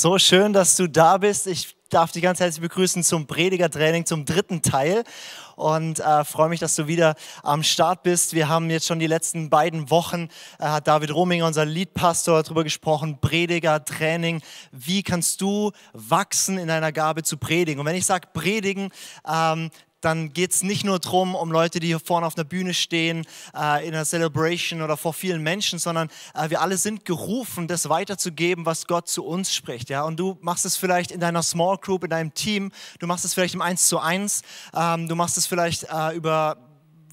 So schön, dass du da bist. Ich darf dich ganz herzlich begrüßen zum Predigertraining, zum dritten Teil. Und äh, freue mich, dass du wieder am Start bist. Wir haben jetzt schon die letzten beiden Wochen, äh, hat David Rominger, unser Leadpastor, darüber gesprochen, Predigertraining. Wie kannst du wachsen in deiner Gabe zu predigen? Und wenn ich sage predigen, ähm, dann geht es nicht nur darum, um Leute, die hier vorne auf einer Bühne stehen, äh, in einer Celebration oder vor vielen Menschen, sondern äh, wir alle sind gerufen, das weiterzugeben, was Gott zu uns spricht. Ja? Und du machst es vielleicht in deiner Small Group, in deinem Team, du machst es vielleicht im 1 zu 1, ähm, du machst es vielleicht äh, über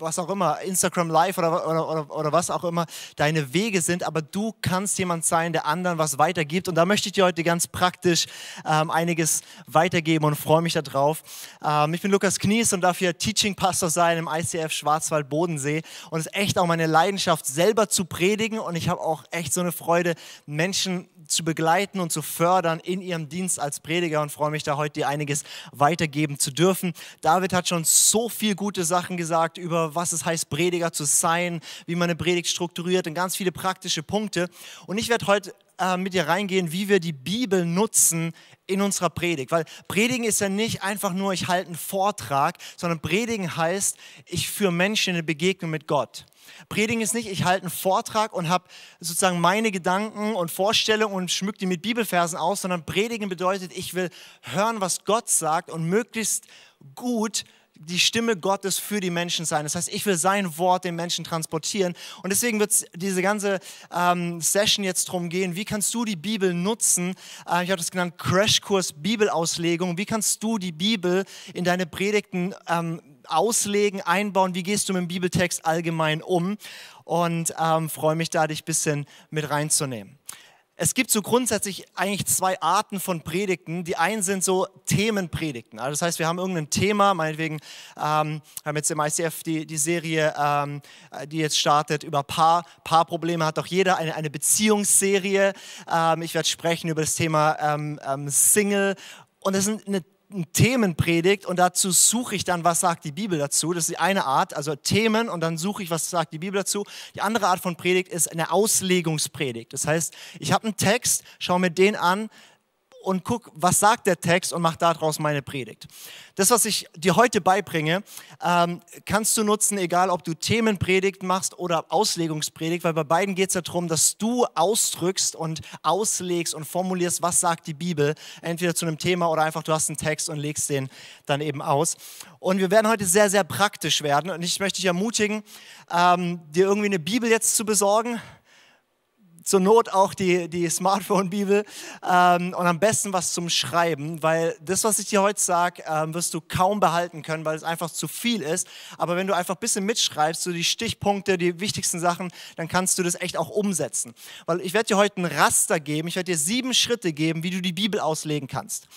was auch immer, Instagram Live oder, oder, oder, oder was auch immer deine Wege sind, aber du kannst jemand sein, der anderen was weitergibt. Und da möchte ich dir heute ganz praktisch ähm, einiges weitergeben und freue mich darauf. Ähm, ich bin Lukas Knies und darf hier Teaching Pastor sein im ICF Schwarzwald Bodensee. Und es ist echt auch meine Leidenschaft, selber zu predigen. Und ich habe auch echt so eine Freude, Menschen zu begleiten und zu fördern in ihrem Dienst als Prediger und freue mich da heute dir einiges weitergeben zu dürfen. David hat schon so viel gute Sachen gesagt über was es heißt, Prediger zu sein, wie man eine Predigt strukturiert und ganz viele praktische Punkte. Und ich werde heute äh, mit dir reingehen, wie wir die Bibel nutzen in unserer Predigt. Weil Predigen ist ja nicht einfach nur, ich halte einen Vortrag, sondern Predigen heißt, ich führe Menschen in eine Begegnung mit Gott. Predigen ist nicht, ich halte einen Vortrag und habe sozusagen meine Gedanken und Vorstellungen und schmück die mit Bibelversen aus, sondern Predigen bedeutet, ich will hören, was Gott sagt und möglichst gut die Stimme Gottes für die Menschen sein. Das heißt, ich will sein Wort den Menschen transportieren. Und deswegen wird es diese ganze ähm, Session jetzt darum gehen, wie kannst du die Bibel nutzen? Äh, ich habe das genannt Crashkurs Bibelauslegung. Wie kannst du die Bibel in deine Predigten ähm, auslegen, einbauen? Wie gehst du mit dem Bibeltext allgemein um? Und ähm, freue mich da, dich ein bisschen mit reinzunehmen. Es gibt so grundsätzlich eigentlich zwei Arten von Predigten. Die einen sind so Themenpredigten. Also das heißt, wir haben irgendein Thema, meinetwegen ähm, haben jetzt im ICF die, die Serie, ähm, die jetzt startet, über Paar. Paarprobleme hat doch jeder, eine, eine Beziehungsserie. Ähm, ich werde sprechen über das Thema ähm, ähm, Single. Und das ist eine Themenpredigt und dazu suche ich dann, was sagt die Bibel dazu. Das ist die eine Art, also Themen und dann suche ich, was sagt die Bibel dazu. Die andere Art von Predigt ist eine Auslegungspredigt. Das heißt, ich habe einen Text, schaue mir den an und guck, was sagt der Text und mach daraus meine Predigt. Das, was ich dir heute beibringe, ähm, kannst du nutzen, egal ob du Themenpredigt machst oder Auslegungspredigt, weil bei beiden geht es ja darum, dass du ausdrückst und auslegst und formulierst, was sagt die Bibel, entweder zu einem Thema oder einfach du hast einen Text und legst den dann eben aus. Und wir werden heute sehr, sehr praktisch werden und ich möchte dich ermutigen, ähm, dir irgendwie eine Bibel jetzt zu besorgen zur Not auch die, die Smartphone-Bibel ähm, und am besten was zum Schreiben, weil das, was ich dir heute sage, ähm, wirst du kaum behalten können, weil es einfach zu viel ist. Aber wenn du einfach ein bisschen mitschreibst, so die Stichpunkte, die wichtigsten Sachen, dann kannst du das echt auch umsetzen. Weil ich werde dir heute ein Raster geben, ich werde dir sieben Schritte geben, wie du die Bibel auslegen kannst.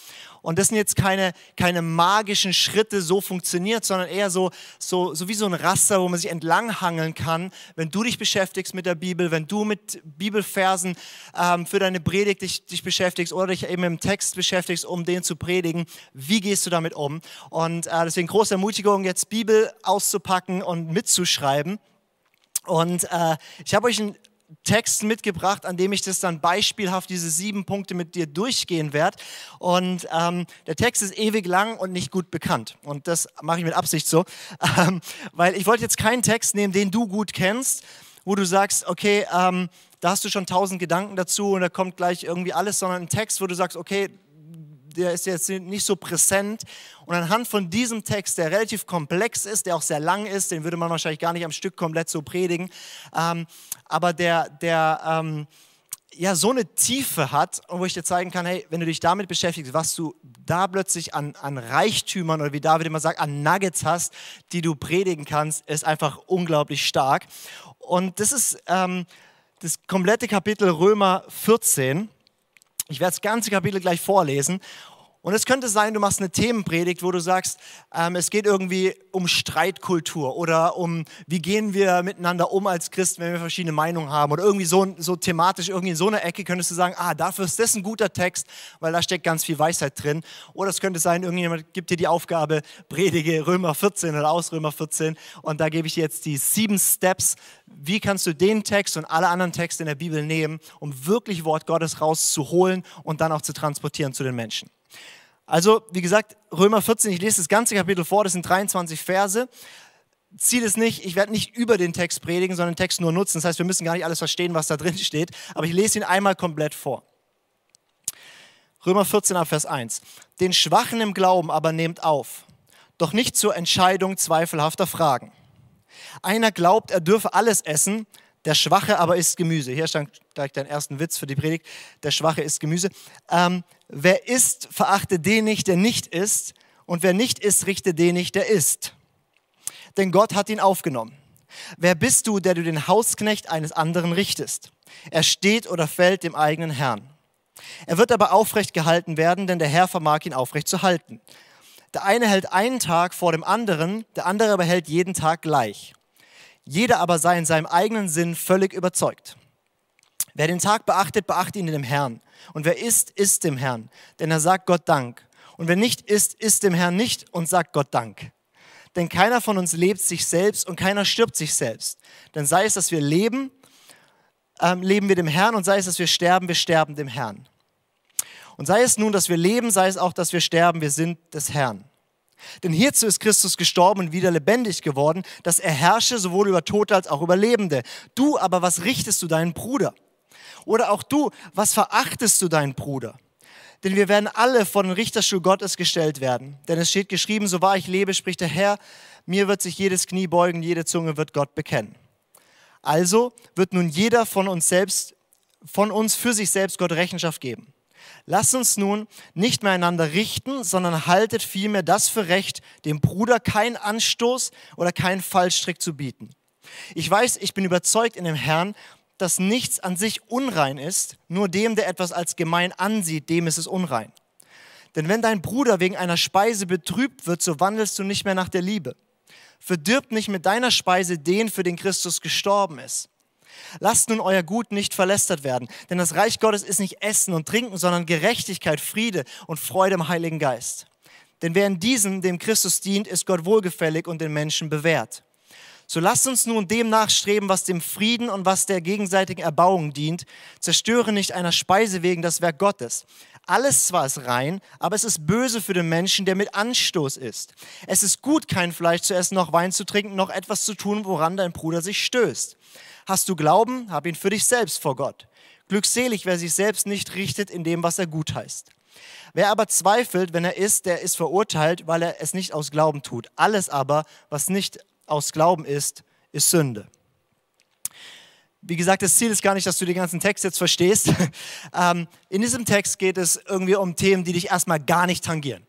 Und das sind jetzt keine, keine magischen Schritte, so funktioniert, sondern eher so, so, so wie so ein Raster, wo man sich entlanghangeln kann, wenn du dich beschäftigst mit der Bibel, wenn du mit Bibelversen ähm, für deine Predigt dich, dich beschäftigst oder dich eben im Text beschäftigst, um den zu predigen. Wie gehst du damit um? Und äh, deswegen große Ermutigung, jetzt Bibel auszupacken und mitzuschreiben. Und äh, ich habe euch ein Text mitgebracht, an dem ich das dann beispielhaft diese sieben Punkte mit dir durchgehen werde. Und ähm, der Text ist ewig lang und nicht gut bekannt. Und das mache ich mit Absicht so, ähm, weil ich wollte jetzt keinen Text nehmen, den du gut kennst, wo du sagst, okay, ähm, da hast du schon tausend Gedanken dazu und da kommt gleich irgendwie alles, sondern einen Text, wo du sagst, okay, der ist jetzt nicht so präsent. Und anhand von diesem Text, der relativ komplex ist, der auch sehr lang ist, den würde man wahrscheinlich gar nicht am Stück komplett so predigen, ähm, aber der, der ähm, ja so eine Tiefe hat und wo ich dir zeigen kann, hey, wenn du dich damit beschäftigst, was du da plötzlich an, an Reichtümern oder wie David immer sagt, an Nuggets hast, die du predigen kannst, ist einfach unglaublich stark. Und das ist ähm, das komplette Kapitel Römer 14. Ich werde das ganze Kapitel gleich vorlesen. Und es könnte sein, du machst eine Themenpredigt, wo du sagst, ähm, es geht irgendwie um Streitkultur oder um, wie gehen wir miteinander um als Christen, wenn wir verschiedene Meinungen haben oder irgendwie so, so thematisch, irgendwie in so einer Ecke könntest du sagen, ah, dafür ist das ein guter Text, weil da steckt ganz viel Weisheit drin. Oder es könnte sein, irgendjemand gibt dir die Aufgabe, predige Römer 14 oder aus Römer 14 und da gebe ich dir jetzt die sieben Steps, wie kannst du den Text und alle anderen Texte in der Bibel nehmen, um wirklich Wort Gottes rauszuholen und dann auch zu transportieren zu den Menschen. Also, wie gesagt, Römer 14, ich lese das ganze Kapitel vor, das sind 23 Verse. Ziel ist nicht, ich werde nicht über den Text predigen, sondern den Text nur nutzen. Das heißt, wir müssen gar nicht alles verstehen, was da drin steht, aber ich lese ihn einmal komplett vor. Römer 14 ab Vers 1. Den Schwachen im Glauben aber nehmt auf, doch nicht zur Entscheidung zweifelhafter Fragen. Einer glaubt, er dürfe alles essen, der Schwache aber isst Gemüse. Hier stand gleich dein ersten Witz für die Predigt. Der Schwache isst Gemüse. Ähm, wer isst, verachte den nicht, der nicht isst. Und wer nicht isst, richte den nicht, der isst. Denn Gott hat ihn aufgenommen. Wer bist du, der du den Hausknecht eines anderen richtest? Er steht oder fällt dem eigenen Herrn. Er wird aber aufrecht gehalten werden, denn der Herr vermag ihn aufrecht zu halten. Der eine hält einen Tag vor dem anderen, der andere aber hält jeden Tag gleich. Jeder aber sei in seinem eigenen Sinn völlig überzeugt. Wer den Tag beachtet, beachtet ihn dem Herrn. Und wer isst, isst dem Herrn, denn er sagt Gott Dank. Und wer nicht isst, isst dem Herrn nicht und sagt Gott Dank. Denn keiner von uns lebt sich selbst und keiner stirbt sich selbst. Denn sei es, dass wir leben, ähm, leben wir dem Herrn und sei es, dass wir sterben, wir sterben dem Herrn. Und sei es nun, dass wir leben, sei es auch, dass wir sterben, wir sind des Herrn. Denn hierzu ist Christus gestorben und wieder lebendig geworden, dass er herrsche sowohl über Tote als auch über Lebende. Du aber, was richtest du deinen Bruder? Oder auch du, was verachtest du deinen Bruder? Denn wir werden alle vor den Richterstuhl Gottes gestellt werden. Denn es steht geschrieben, so wahr ich lebe, spricht der Herr, mir wird sich jedes Knie beugen, jede Zunge wird Gott bekennen. Also wird nun jeder von uns selbst, von uns für sich selbst Gott Rechenschaft geben. Lasst uns nun nicht mehr einander richten, sondern haltet vielmehr das für recht, dem Bruder keinen Anstoß oder keinen Fallstrick zu bieten. Ich weiß, ich bin überzeugt in dem Herrn, dass nichts an sich unrein ist, nur dem, der etwas als gemein ansieht, dem ist es unrein. Denn wenn dein Bruder wegen einer Speise betrübt wird, so wandelst du nicht mehr nach der Liebe. Verdirbt nicht mit deiner Speise den, für den Christus gestorben ist. Lasst nun euer Gut nicht verlästert werden, denn das Reich Gottes ist nicht Essen und Trinken, sondern Gerechtigkeit, Friede und Freude im Heiligen Geist. Denn wer in diesem dem Christus dient, ist Gott wohlgefällig und den Menschen bewährt. So lasst uns nun dem nachstreben, was dem Frieden und was der gegenseitigen Erbauung dient. Zerstöre nicht einer Speise wegen das Werk Gottes. Alles zwar ist rein, aber es ist böse für den Menschen, der mit Anstoß ist. Es ist gut, kein Fleisch zu essen, noch Wein zu trinken, noch etwas zu tun, woran dein Bruder sich stößt. Hast du Glauben, hab ihn für dich selbst vor Gott. Glückselig, wer sich selbst nicht richtet in dem, was er gut heißt. Wer aber zweifelt, wenn er ist, der ist verurteilt, weil er es nicht aus Glauben tut. Alles aber, was nicht aus Glauben ist, ist Sünde. Wie gesagt, das Ziel ist gar nicht, dass du den ganzen Text jetzt verstehst. Ähm, in diesem Text geht es irgendwie um Themen, die dich erstmal gar nicht tangieren.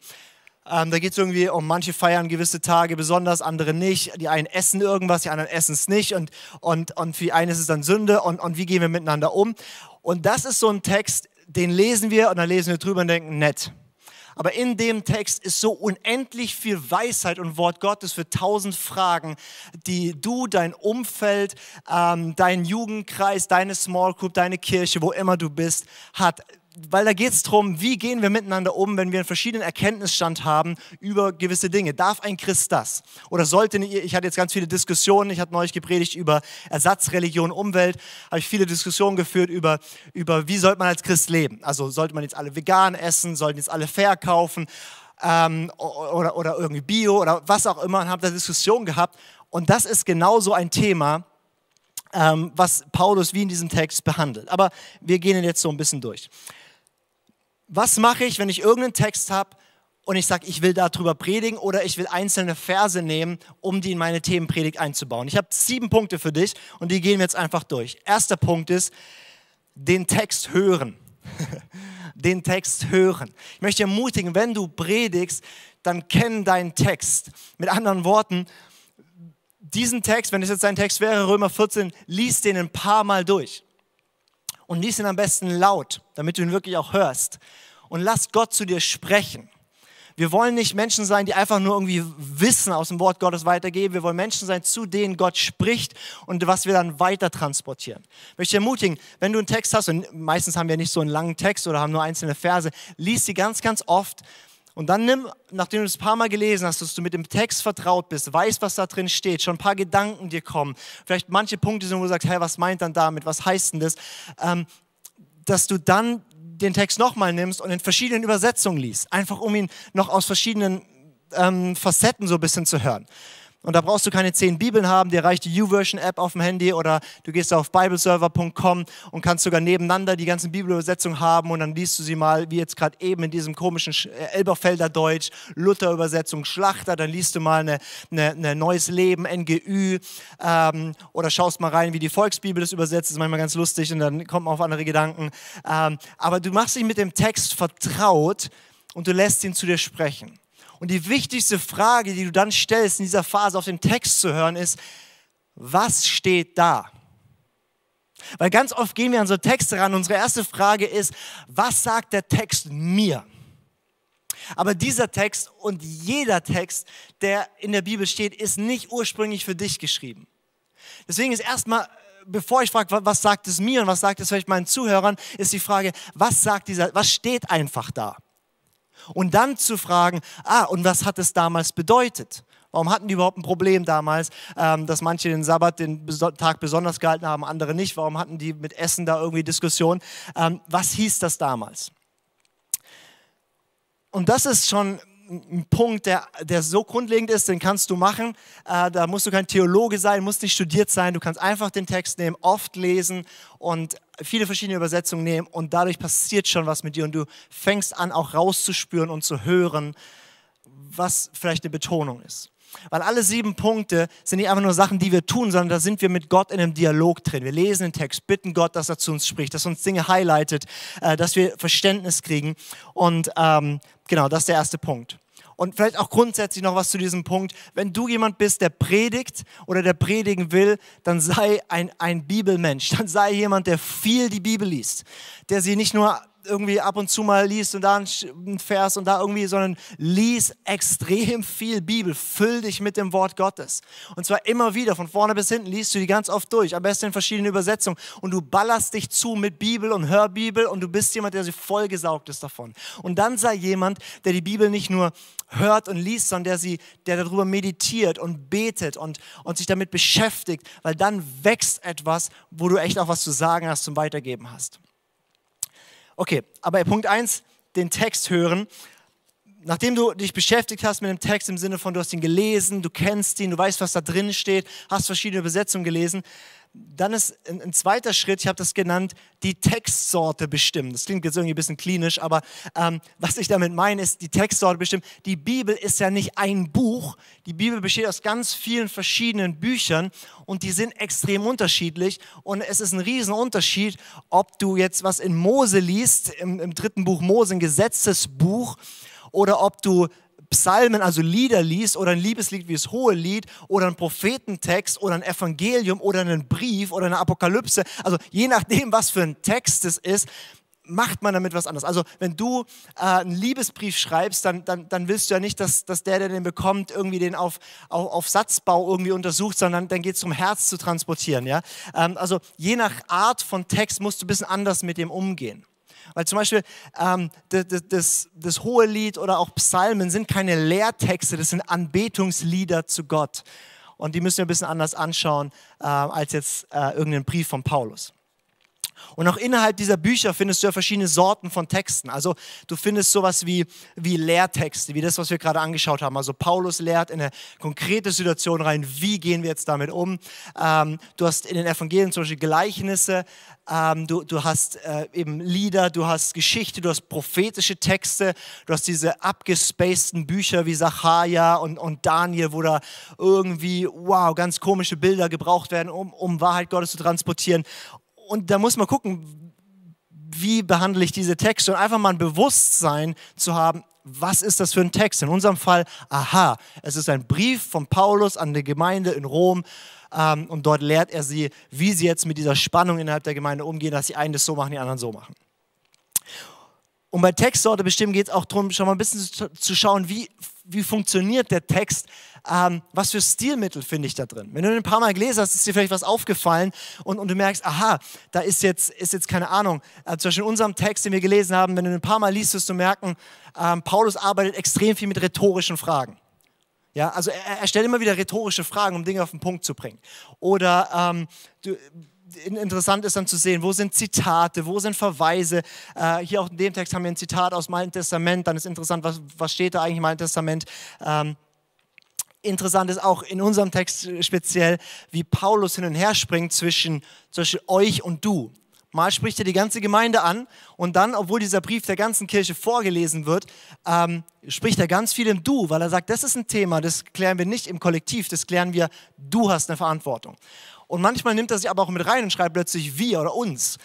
Ähm, da geht es irgendwie um manche feiern gewisse Tage besonders, andere nicht. Die einen essen irgendwas, die anderen essen es nicht. Und, und, und für die einen ist es dann Sünde. Und, und wie gehen wir miteinander um? Und das ist so ein Text, den lesen wir und dann lesen wir drüber und denken, nett. Aber in dem Text ist so unendlich viel Weisheit und Wort Gottes für tausend Fragen, die du, dein Umfeld, ähm, dein Jugendkreis, deine Small Group, deine Kirche, wo immer du bist, hat weil da geht es darum, wie gehen wir miteinander um, wenn wir einen verschiedenen Erkenntnisstand haben über gewisse Dinge. Darf ein Christ das? Oder sollte, ich hatte jetzt ganz viele Diskussionen, ich hatte neulich gepredigt über Ersatzreligion, Umwelt, habe ich viele Diskussionen geführt über, über, wie sollte man als Christ leben. Also sollte man jetzt alle vegan essen, sollten jetzt alle fair kaufen ähm, oder, oder irgendwie Bio oder was auch immer und habe da Diskussionen gehabt. Und das ist genauso ein Thema, ähm, was Paulus wie in diesem Text behandelt. Aber wir gehen jetzt so ein bisschen durch was mache ich, wenn ich irgendeinen Text habe und ich sage, ich will darüber predigen oder ich will einzelne Verse nehmen, um die in meine Themenpredigt einzubauen. Ich habe sieben Punkte für dich und die gehen wir jetzt einfach durch. Erster Punkt ist, den Text hören. den Text hören. Ich möchte ermutigen, wenn du predigst, dann kenn deinen Text. Mit anderen Worten, diesen Text, wenn es jetzt dein Text wäre, Römer 14, liest den ein paar Mal durch und lies ihn am besten laut, damit du ihn wirklich auch hörst. Und lass Gott zu dir sprechen. Wir wollen nicht Menschen sein, die einfach nur irgendwie Wissen aus dem Wort Gottes weitergeben. Wir wollen Menschen sein, zu denen Gott spricht und was wir dann weiter transportieren. Ich möchte ermutigen, wenn du einen Text hast, und meistens haben wir nicht so einen langen Text oder haben nur einzelne Verse, lies sie ganz, ganz oft und dann nimm, nachdem du es ein paar Mal gelesen hast, dass du mit dem Text vertraut bist, weißt, was da drin steht, schon ein paar Gedanken dir kommen, vielleicht manche Punkte sind, wo du sagst, hey, was meint dann damit, was heißt denn das, ähm, dass du dann den Text nochmal nimmst und in verschiedenen Übersetzungen liest, einfach um ihn noch aus verschiedenen ähm, Facetten so ein bisschen zu hören. Und da brauchst du keine zehn Bibeln haben, dir reicht die YouVersion-App auf dem Handy oder du gehst auf bibleserver.com und kannst sogar nebeneinander die ganzen Bibelübersetzungen haben und dann liest du sie mal, wie jetzt gerade eben in diesem komischen äh, Elberfelder Deutsch, Luther-Übersetzung, Schlachter, dann liest du mal eine, eine, eine Neues Leben, NGÜ ähm, oder schaust mal rein, wie die Volksbibel das übersetzt, ist manchmal ganz lustig und dann kommt man auf andere Gedanken. Ähm, aber du machst dich mit dem Text vertraut und du lässt ihn zu dir sprechen. Und die wichtigste Frage, die du dann stellst in dieser Phase auf den Text zu hören, ist, was steht da? Weil ganz oft gehen wir an so Texte ran. Unsere erste Frage ist, was sagt der Text mir? Aber dieser Text und jeder Text, der in der Bibel steht, ist nicht ursprünglich für dich geschrieben. Deswegen ist erstmal, bevor ich frage, was sagt es mir und was sagt es vielleicht meinen Zuhörern, ist die Frage, was sagt dieser, was steht einfach da? Und dann zu fragen, ah, und was hat es damals bedeutet? Warum hatten die überhaupt ein Problem damals, ähm, dass manche den Sabbat, den Tag besonders gehalten haben, andere nicht? Warum hatten die mit Essen da irgendwie Diskussionen? Ähm, was hieß das damals? Und das ist schon ein Punkt, der, der so grundlegend ist, den kannst du machen. Äh, da musst du kein Theologe sein, musst nicht studiert sein. Du kannst einfach den Text nehmen, oft lesen und viele verschiedene Übersetzungen nehmen und dadurch passiert schon was mit dir und du fängst an auch rauszuspüren und zu hören, was vielleicht eine Betonung ist. Weil alle sieben Punkte sind nicht einfach nur Sachen, die wir tun, sondern da sind wir mit Gott in einem Dialog drin. Wir lesen den Text, bitten Gott, dass er zu uns spricht, dass er uns Dinge highlightet, äh, dass wir Verständnis kriegen. Und ähm, genau, das ist der erste Punkt. Und vielleicht auch grundsätzlich noch was zu diesem Punkt. Wenn du jemand bist, der predigt oder der predigen will, dann sei ein, ein Bibelmensch. Dann sei jemand, der viel die Bibel liest. Der sie nicht nur irgendwie ab und zu mal liest und da ein Vers und da irgendwie, sondern lies extrem viel Bibel. Füll dich mit dem Wort Gottes. Und zwar immer wieder, von vorne bis hinten, liest du die ganz oft durch, am besten in verschiedenen Übersetzungen. Und du ballerst dich zu mit Bibel und Hörbibel und du bist jemand, der sich vollgesaugt ist davon. Und dann sei jemand, der die Bibel nicht nur hört und liest, sondern der, sie, der darüber meditiert und betet und, und sich damit beschäftigt, weil dann wächst etwas, wo du echt auch was zu sagen hast, zum Weitergeben hast. Okay, aber Punkt 1, den Text hören. Nachdem du dich beschäftigt hast mit dem Text im Sinne von, du hast ihn gelesen, du kennst ihn, du weißt, was da drin steht, hast verschiedene Übersetzungen gelesen, dann ist ein, ein zweiter Schritt, ich habe das genannt, die Textsorte bestimmen. Das klingt jetzt irgendwie ein bisschen klinisch, aber ähm, was ich damit meine, ist die Textsorte bestimmen. Die Bibel ist ja nicht ein Buch. Die Bibel besteht aus ganz vielen verschiedenen Büchern und die sind extrem unterschiedlich. Und es ist ein Riesenunterschied, ob du jetzt was in Mose liest, im, im dritten Buch Mose, ein Gesetzesbuch, oder ob du Psalmen, also Lieder liest oder ein Liebeslied wie das Hohe Lied oder ein Prophetentext oder ein Evangelium oder einen Brief oder eine Apokalypse, also je nachdem, was für ein Text es ist, macht man damit was anderes. Also wenn du äh, einen Liebesbrief schreibst, dann, dann, dann willst du ja nicht, dass, dass der, der den bekommt, irgendwie den auf, auf, auf Satzbau irgendwie untersucht, sondern dann geht es um Herz zu transportieren. Ja? Ähm, also je nach Art von Text musst du ein bisschen anders mit dem umgehen. Weil zum Beispiel ähm, das, das, das hohe Lied oder auch Psalmen sind keine Lehrtexte, das sind Anbetungslieder zu Gott. Und die müssen wir ein bisschen anders anschauen äh, als jetzt äh, irgendein Brief von Paulus. Und auch innerhalb dieser Bücher findest du ja verschiedene Sorten von Texten. Also du findest sowas wie, wie Lehrtexte, wie das, was wir gerade angeschaut haben. Also Paulus lehrt in eine konkrete Situation rein, wie gehen wir jetzt damit um. Ähm, du hast in den Evangelien zum Beispiel Gleichnisse, ähm, du, du hast äh, eben Lieder, du hast Geschichte, du hast prophetische Texte, du hast diese abgespaceden Bücher wie Sacharja und, und Daniel, wo da irgendwie, wow, ganz komische Bilder gebraucht werden, um, um Wahrheit Gottes zu transportieren und da muss man gucken, wie behandle ich diese Texte und einfach mal ein Bewusstsein zu haben, was ist das für ein Text? In unserem Fall, aha, es ist ein Brief von Paulus an die Gemeinde in Rom ähm, und dort lehrt er sie, wie sie jetzt mit dieser Spannung innerhalb der Gemeinde umgehen, dass die einen das so machen, die anderen so machen. Und bei Textsorte bestimmen geht es auch darum, schon mal ein bisschen zu schauen, wie, wie funktioniert der Text, ähm, was für Stilmittel finde ich da drin. Wenn du ein paar Mal gelesen hast, ist dir vielleicht was aufgefallen und, und du merkst, aha, da ist jetzt, ist jetzt keine Ahnung, äh, zum Beispiel in unserem Text, den wir gelesen haben, wenn du ein paar Mal liest, wirst du merken, ähm, Paulus arbeitet extrem viel mit rhetorischen Fragen. Ja, also er, er, stellt immer wieder rhetorische Fragen, um Dinge auf den Punkt zu bringen. Oder ähm, du, interessant ist dann zu sehen, wo sind Zitate, wo sind Verweise. Äh, hier auch in dem Text haben wir ein Zitat aus dem Alten Testament, dann ist interessant, was, was steht da eigentlich im Alten Testament. Ähm, interessant ist auch in unserem Text speziell, wie Paulus hin und her springt zwischen, zwischen euch und du. Mal spricht er die ganze Gemeinde an und dann, obwohl dieser Brief der ganzen Kirche vorgelesen wird, ähm, spricht er ganz viel im Du, weil er sagt, das ist ein Thema, das klären wir nicht im Kollektiv, das klären wir, du hast eine Verantwortung. Und manchmal nimmt er sich aber auch mit rein und schreibt plötzlich wir oder uns.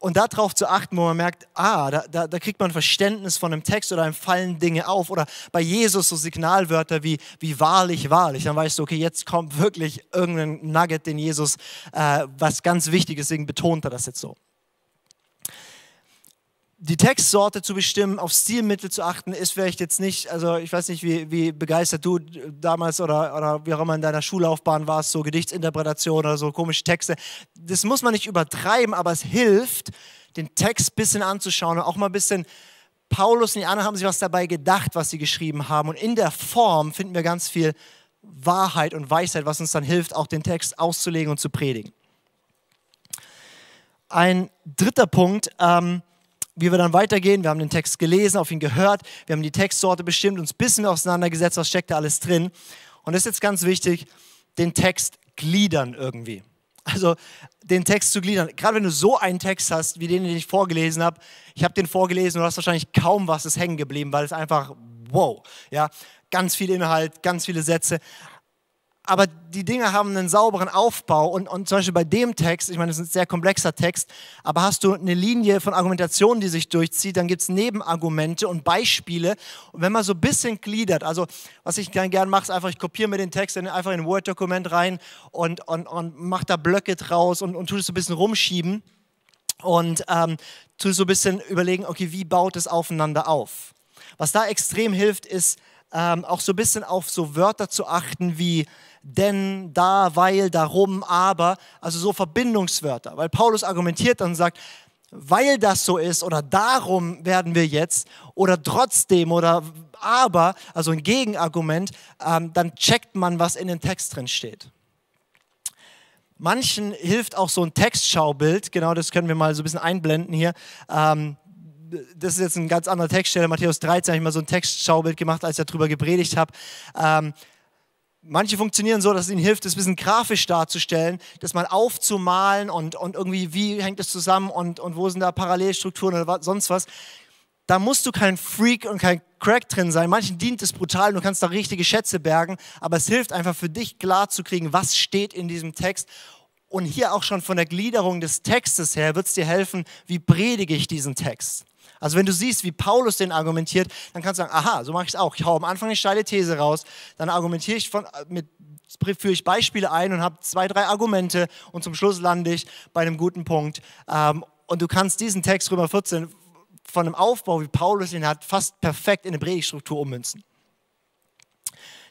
Und darauf zu achten, wo man merkt, ah, da, da, da, kriegt man Verständnis von einem Text oder einem fallen Dinge auf. Oder bei Jesus so Signalwörter wie, wie wahrlich, wahrlich. Dann weißt du, okay, jetzt kommt wirklich irgendein Nugget, den Jesus, äh, was ganz wichtig ist, deswegen betont er das jetzt so die Textsorte zu bestimmen, auf Stilmittel zu achten, ist vielleicht jetzt nicht, also ich weiß nicht, wie, wie begeistert du damals oder, oder wie auch immer in deiner Schullaufbahn warst, so Gedichtsinterpretation oder so komische Texte. Das muss man nicht übertreiben, aber es hilft, den Text ein bisschen anzuschauen und auch mal ein bisschen, Paulus und die anderen haben sich was dabei gedacht, was sie geschrieben haben. Und in der Form finden wir ganz viel Wahrheit und Weisheit, was uns dann hilft, auch den Text auszulegen und zu predigen. Ein dritter Punkt, ähm, wie wir dann weitergehen, wir haben den Text gelesen, auf ihn gehört, wir haben die Textsorte bestimmt, uns ein bisschen auseinandergesetzt, was steckt da alles drin. Und das ist jetzt ganz wichtig, den Text gliedern irgendwie. Also den Text zu gliedern. Gerade wenn du so einen Text hast, wie den, den ich vorgelesen habe, ich habe den vorgelesen und du hast wahrscheinlich kaum was ist hängen geblieben, weil es einfach wow, ja, ganz viel Inhalt, ganz viele Sätze aber die Dinge haben einen sauberen Aufbau und, und zum Beispiel bei dem Text, ich meine, es ist ein sehr komplexer Text, aber hast du eine Linie von Argumentation, die sich durchzieht, dann gibt es Nebenargumente und Beispiele. Und wenn man so ein bisschen gliedert, also was ich gerne gern mache, ist einfach, ich kopiere mir den Text einfach in ein Word-Dokument rein und, und, und mache da Blöcke draus und, und tue es so ein bisschen rumschieben. und ähm, tu so ein bisschen überlegen, okay, wie baut es aufeinander auf? Was da extrem hilft, ist ähm, auch so ein bisschen auf so Wörter zu achten wie denn, da, weil, darum, aber, also so Verbindungswörter. Weil Paulus argumentiert und sagt, weil das so ist oder darum werden wir jetzt oder trotzdem oder aber, also ein Gegenargument, ähm, dann checkt man, was in dem Text drin steht. Manchen hilft auch so ein Textschaubild, genau das können wir mal so ein bisschen einblenden hier. Ähm, das ist jetzt ein ganz anderer Textstelle, Matthäus 13 habe ich mal so ein Textschaubild gemacht, als ich darüber gepredigt habe. Ähm, Manche funktionieren so, dass es ihnen hilft, das ein bisschen grafisch darzustellen, das mal aufzumalen und, und irgendwie, wie hängt das zusammen und, und wo sind da Parallelstrukturen oder sonst was. Da musst du kein Freak und kein Crack drin sein. Manchen dient es brutal, du kannst da richtige Schätze bergen, aber es hilft einfach für dich klar zu kriegen, was steht in diesem Text. Und hier auch schon von der Gliederung des Textes her wird es dir helfen, wie predige ich diesen Text. Also wenn du siehst, wie Paulus den argumentiert, dann kannst du sagen, aha, so mache ich es auch. Ich haue am Anfang eine steile These raus, dann argumentiere ich von, mit führe ich Beispiele ein und habe zwei, drei Argumente und zum Schluss lande ich bei einem guten Punkt. Ähm, und du kannst diesen Text Römer 14 von einem Aufbau, wie Paulus ihn hat, fast perfekt in eine Predigtstruktur ummünzen.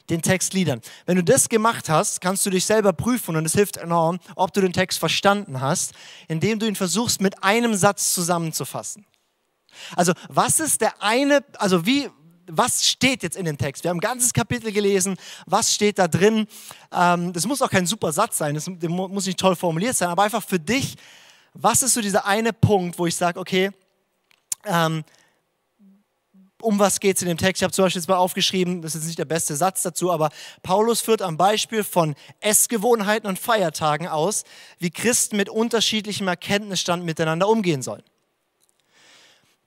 Den Text liedern. Wenn du das gemacht hast, kannst du dich selber prüfen und es hilft enorm, ob du den Text verstanden hast, indem du ihn versuchst mit einem Satz zusammenzufassen. Also was ist der eine, also wie, was steht jetzt in dem Text? Wir haben ein ganzes Kapitel gelesen, was steht da drin? Ähm, das muss auch kein super Satz sein, das muss nicht toll formuliert sein, aber einfach für dich, was ist so dieser eine Punkt, wo ich sage, okay, ähm, um was geht es in dem Text? Ich habe zum Beispiel jetzt mal aufgeschrieben, das ist nicht der beste Satz dazu, aber Paulus führt am Beispiel von Essgewohnheiten und Feiertagen aus, wie Christen mit unterschiedlichem Erkenntnisstand miteinander umgehen sollen.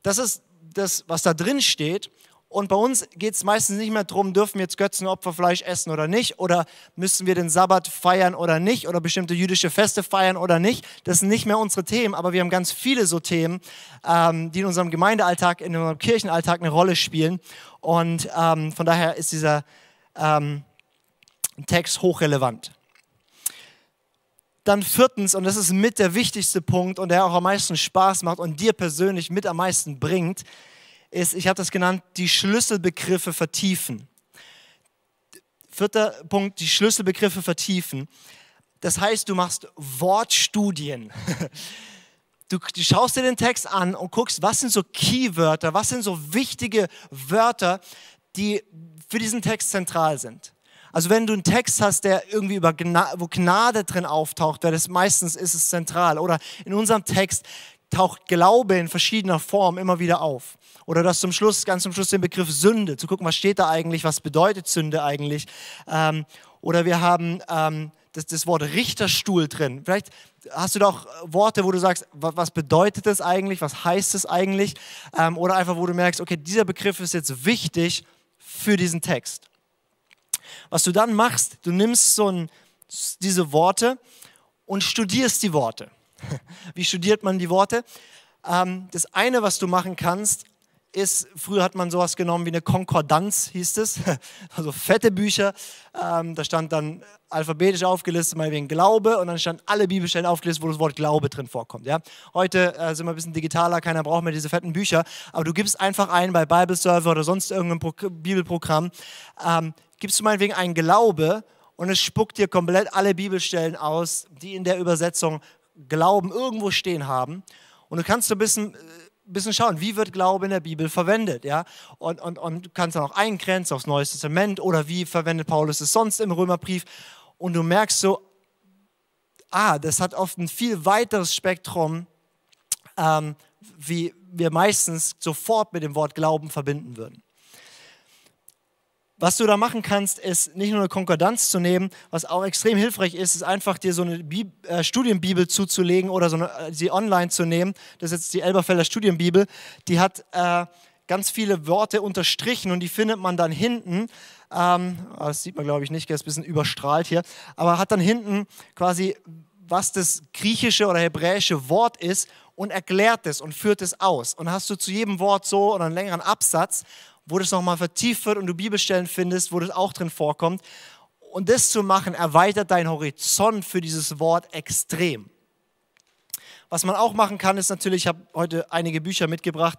Das ist das, was da drin steht. Und bei uns geht es meistens nicht mehr darum, dürfen wir jetzt Götzenopferfleisch essen oder nicht, oder müssen wir den Sabbat feiern oder nicht, oder bestimmte jüdische Feste feiern oder nicht. Das sind nicht mehr unsere Themen, aber wir haben ganz viele so Themen, ähm, die in unserem Gemeindealltag, in unserem Kirchenalltag eine Rolle spielen. Und ähm, von daher ist dieser ähm, Text hochrelevant. Dann viertens, und das ist mit der wichtigste Punkt und der auch am meisten Spaß macht und dir persönlich mit am meisten bringt, ist, ich habe das genannt, die Schlüsselbegriffe vertiefen. Vierter Punkt, die Schlüsselbegriffe vertiefen. Das heißt, du machst Wortstudien. Du, du, schaust dir den Text an und guckst, was sind so Keywörter, was sind so wichtige Wörter, die für diesen Text zentral sind. Also wenn du einen Text hast, der irgendwie über Gnade, wo Gnade drin auftaucht, weil das meistens ist es zentral. Oder in unserem Text taucht Glaube in verschiedener Form immer wieder auf. Oder das zum Schluss, ganz zum Schluss den Begriff Sünde, zu gucken, was steht da eigentlich, was bedeutet Sünde eigentlich. Ähm, oder wir haben ähm, das, das Wort Richterstuhl drin. Vielleicht hast du da auch Worte, wo du sagst, was bedeutet das eigentlich, was heißt es eigentlich? Ähm, oder einfach, wo du merkst, okay, dieser Begriff ist jetzt wichtig für diesen Text. Was du dann machst, du nimmst so ein, diese Worte und studierst die Worte. Wie studiert man die Worte? Ähm, das eine, was du machen kannst, ist, früher hat man sowas genommen wie eine Konkordanz, hieß es, also fette Bücher. Ähm, da stand dann alphabetisch aufgelistet, mal wegen Glaube, und dann stand alle Bibelstellen aufgelistet, wo das Wort Glaube drin vorkommt. Ja? Heute äh, sind wir ein bisschen digitaler, keiner braucht mehr diese fetten Bücher, aber du gibst einfach ein bei Bible Server oder sonst irgendein Pro Bibelprogramm, ähm, gibst du meinetwegen einen Glaube und es spuckt dir komplett alle Bibelstellen aus, die in der Übersetzung Glauben irgendwo stehen haben. Und du kannst so ein bisschen, äh, bisschen schauen, wie wird Glaube in der Bibel verwendet. Ja? Und, und, und du kannst dann auch eingrenzen aufs Neue Testament oder wie verwendet Paulus es sonst im Römerbrief. Und du merkst so, ah, das hat oft ein viel weiteres Spektrum, ähm, wie wir meistens sofort mit dem Wort Glauben verbinden würden. Was du da machen kannst, ist nicht nur eine Konkordanz zu nehmen, was auch extrem hilfreich ist, ist einfach dir so eine Bib äh, Studienbibel zuzulegen oder so eine, äh, sie online zu nehmen. Das ist jetzt die Elberfelder Studienbibel. Die hat äh, ganz viele Worte unterstrichen und die findet man dann hinten. Ähm, ah, das sieht man glaube ich nicht, der ist ein bisschen überstrahlt hier, aber hat dann hinten quasi, was das griechische oder hebräische Wort ist und erklärt es und führt es aus. Und hast du zu jedem Wort so oder einen längeren Absatz wo das nochmal vertieft wird und du Bibelstellen findest, wo das auch drin vorkommt. Und das zu machen, erweitert deinen Horizont für dieses Wort extrem. Was man auch machen kann, ist natürlich, ich habe heute einige Bücher mitgebracht.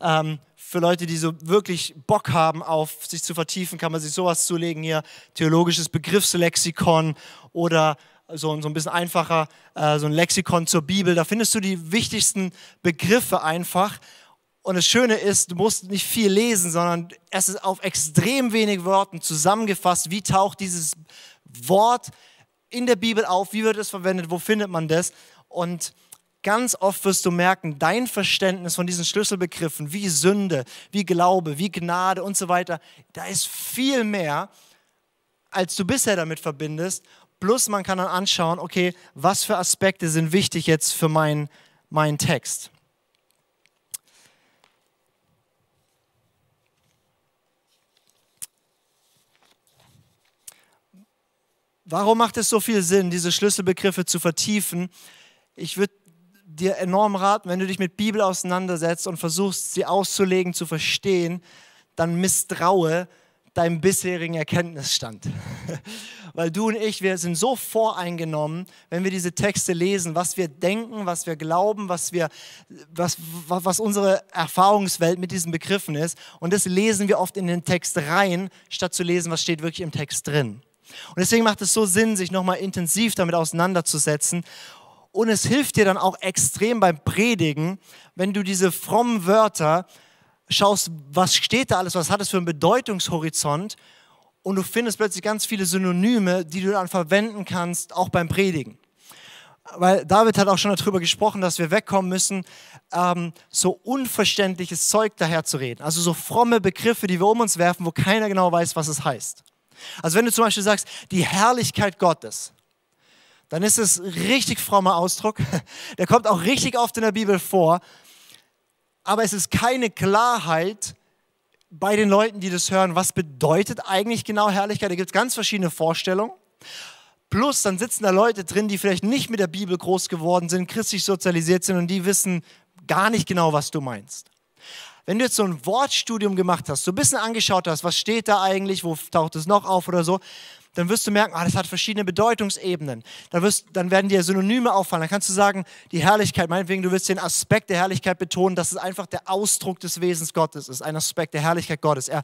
Ähm, für Leute, die so wirklich Bock haben, auf sich zu vertiefen, kann man sich sowas zulegen hier. Theologisches Begriffslexikon oder so, so ein bisschen einfacher, äh, so ein Lexikon zur Bibel. Da findest du die wichtigsten Begriffe einfach. Und das Schöne ist, du musst nicht viel lesen, sondern es ist auf extrem wenig Worten zusammengefasst, wie taucht dieses Wort in der Bibel auf, wie wird es verwendet, wo findet man das. Und ganz oft wirst du merken, dein Verständnis von diesen Schlüsselbegriffen wie Sünde, wie Glaube, wie Gnade und so weiter, da ist viel mehr, als du bisher damit verbindest. Plus man kann dann anschauen, okay, was für Aspekte sind wichtig jetzt für meinen mein Text. Warum macht es so viel Sinn, diese Schlüsselbegriffe zu vertiefen? Ich würde dir enorm raten, wenn du dich mit Bibel auseinandersetzt und versuchst, sie auszulegen, zu verstehen, dann misstraue deinem bisherigen Erkenntnisstand. Weil du und ich, wir sind so voreingenommen, wenn wir diese Texte lesen, was wir denken, was wir glauben, was, wir, was, was unsere Erfahrungswelt mit diesen Begriffen ist. Und das lesen wir oft in den Text rein, statt zu lesen, was steht wirklich im Text drin. Und deswegen macht es so Sinn, sich nochmal intensiv damit auseinanderzusetzen. Und es hilft dir dann auch extrem beim Predigen, wenn du diese frommen Wörter schaust, was steht da alles, was hat es für einen Bedeutungshorizont und du findest plötzlich ganz viele Synonyme, die du dann verwenden kannst, auch beim Predigen. Weil David hat auch schon darüber gesprochen, dass wir wegkommen müssen, ähm, so unverständliches Zeug daherzureden. Also so fromme Begriffe, die wir um uns werfen, wo keiner genau weiß, was es heißt. Also wenn du zum Beispiel sagst, die Herrlichkeit Gottes, dann ist es richtig frommer Ausdruck. Der kommt auch richtig oft in der Bibel vor aber es ist keine Klarheit bei den Leuten, die das hören, was bedeutet eigentlich genau Herrlichkeit. Da gibt es ganz verschiedene Vorstellungen. Plus, dann sitzen da Leute drin, die vielleicht nicht mit der Bibel groß geworden sind, christlich sozialisiert sind und die wissen gar nicht genau, was du meinst. Wenn du jetzt so ein Wortstudium gemacht hast, so ein bisschen angeschaut hast, was steht da eigentlich, wo taucht es noch auf oder so, dann wirst du merken, ah, das hat verschiedene Bedeutungsebenen. Dann, wirst, dann werden dir Synonyme auffallen. Dann kannst du sagen, die Herrlichkeit, meinetwegen, du wirst den Aspekt der Herrlichkeit betonen, dass es einfach der Ausdruck des Wesens Gottes ist, ein Aspekt der Herrlichkeit Gottes. Er,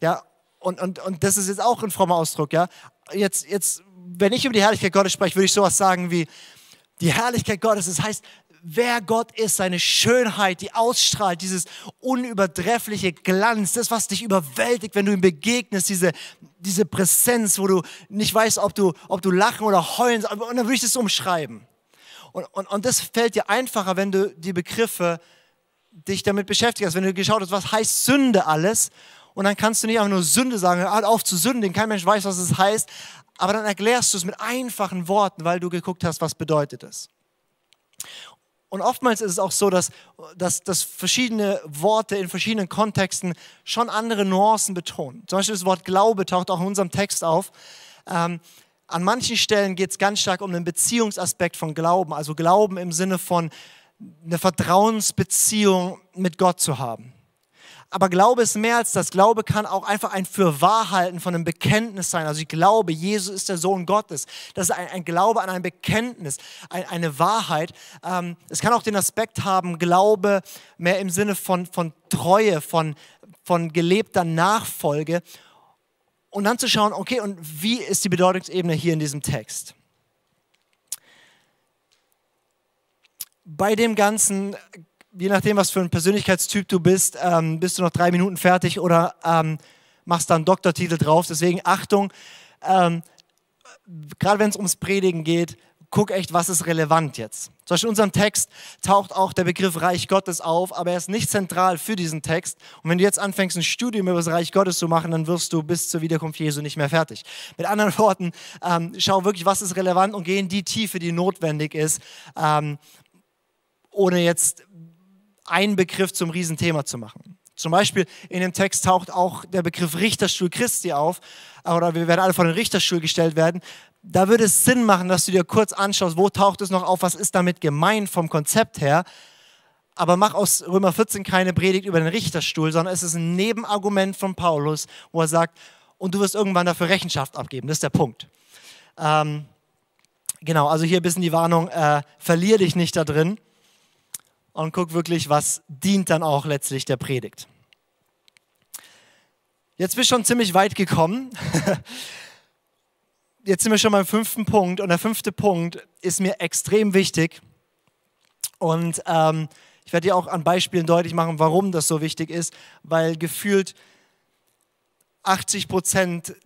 ja, und, und, und das ist jetzt auch ein frommer Ausdruck. Ja? Jetzt, jetzt, wenn ich über die Herrlichkeit Gottes spreche, würde ich sowas sagen wie, die Herrlichkeit Gottes, das heißt, wer Gott ist, seine Schönheit, die ausstrahlt, dieses unübertreffliche Glanz, das, was dich überwältigt, wenn du ihm begegnest, diese, diese Präsenz, wo du nicht weißt, ob du, ob du lachen oder heulen, und dann würde ich das umschreiben. Und, und, und das fällt dir einfacher, wenn du die Begriffe dich damit beschäftigst, wenn du geschaut hast, was heißt Sünde alles. Und dann kannst du nicht einfach nur Sünde sagen, hör auf zu sündigen, kein Mensch weiß, was es heißt, aber dann erklärst du es mit einfachen Worten, weil du geguckt hast, was bedeutet es. Und oftmals ist es auch so, dass, dass, dass verschiedene Worte in verschiedenen Kontexten schon andere Nuancen betonen. Zum Beispiel das Wort Glaube taucht auch in unserem Text auf. Ähm, an manchen Stellen geht es ganz stark um den Beziehungsaspekt von Glauben, also Glauben im Sinne von eine Vertrauensbeziehung mit Gott zu haben. Aber Glaube ist mehr als das. Glaube kann auch einfach ein Fürwahrhalten von einem Bekenntnis sein. Also ich glaube, Jesus ist der Sohn Gottes. Das ist ein, ein Glaube an ein Bekenntnis, ein, eine Wahrheit. Ähm, es kann auch den Aspekt haben, Glaube mehr im Sinne von, von Treue, von, von gelebter Nachfolge. Und dann zu schauen, okay, und wie ist die Bedeutungsebene hier in diesem Text? Bei dem Ganzen je nachdem, was für ein Persönlichkeitstyp du bist, ähm, bist du noch drei Minuten fertig oder ähm, machst da einen Doktortitel drauf. Deswegen Achtung, ähm, gerade wenn es ums Predigen geht, guck echt, was ist relevant jetzt. Zum Beispiel in unserem Text taucht auch der Begriff Reich Gottes auf, aber er ist nicht zentral für diesen Text. Und wenn du jetzt anfängst, ein Studium über das Reich Gottes zu machen, dann wirst du bis zur Wiederkunft Jesu nicht mehr fertig. Mit anderen Worten, ähm, schau wirklich, was ist relevant und geh in die Tiefe, die notwendig ist, ähm, ohne jetzt einen Begriff zum Riesenthema zu machen. Zum Beispiel in dem Text taucht auch der Begriff Richterstuhl Christi auf, oder wir werden alle vor den Richterstuhl gestellt werden. Da würde es Sinn machen, dass du dir kurz anschaust, wo taucht es noch auf, was ist damit gemeint vom Konzept her. Aber mach aus Römer 14 keine Predigt über den Richterstuhl, sondern es ist ein Nebenargument von Paulus, wo er sagt, und du wirst irgendwann dafür Rechenschaft abgeben. Das ist der Punkt. Ähm, genau, also hier ein bisschen die Warnung, äh, verlier dich nicht da drin. Und guck wirklich, was dient dann auch letztlich der Predigt. Jetzt bist du schon ziemlich weit gekommen. Jetzt sind wir schon beim fünften Punkt und der fünfte Punkt ist mir extrem wichtig. Und ähm, ich werde dir auch an Beispielen deutlich machen, warum das so wichtig ist, weil gefühlt 80 Prozent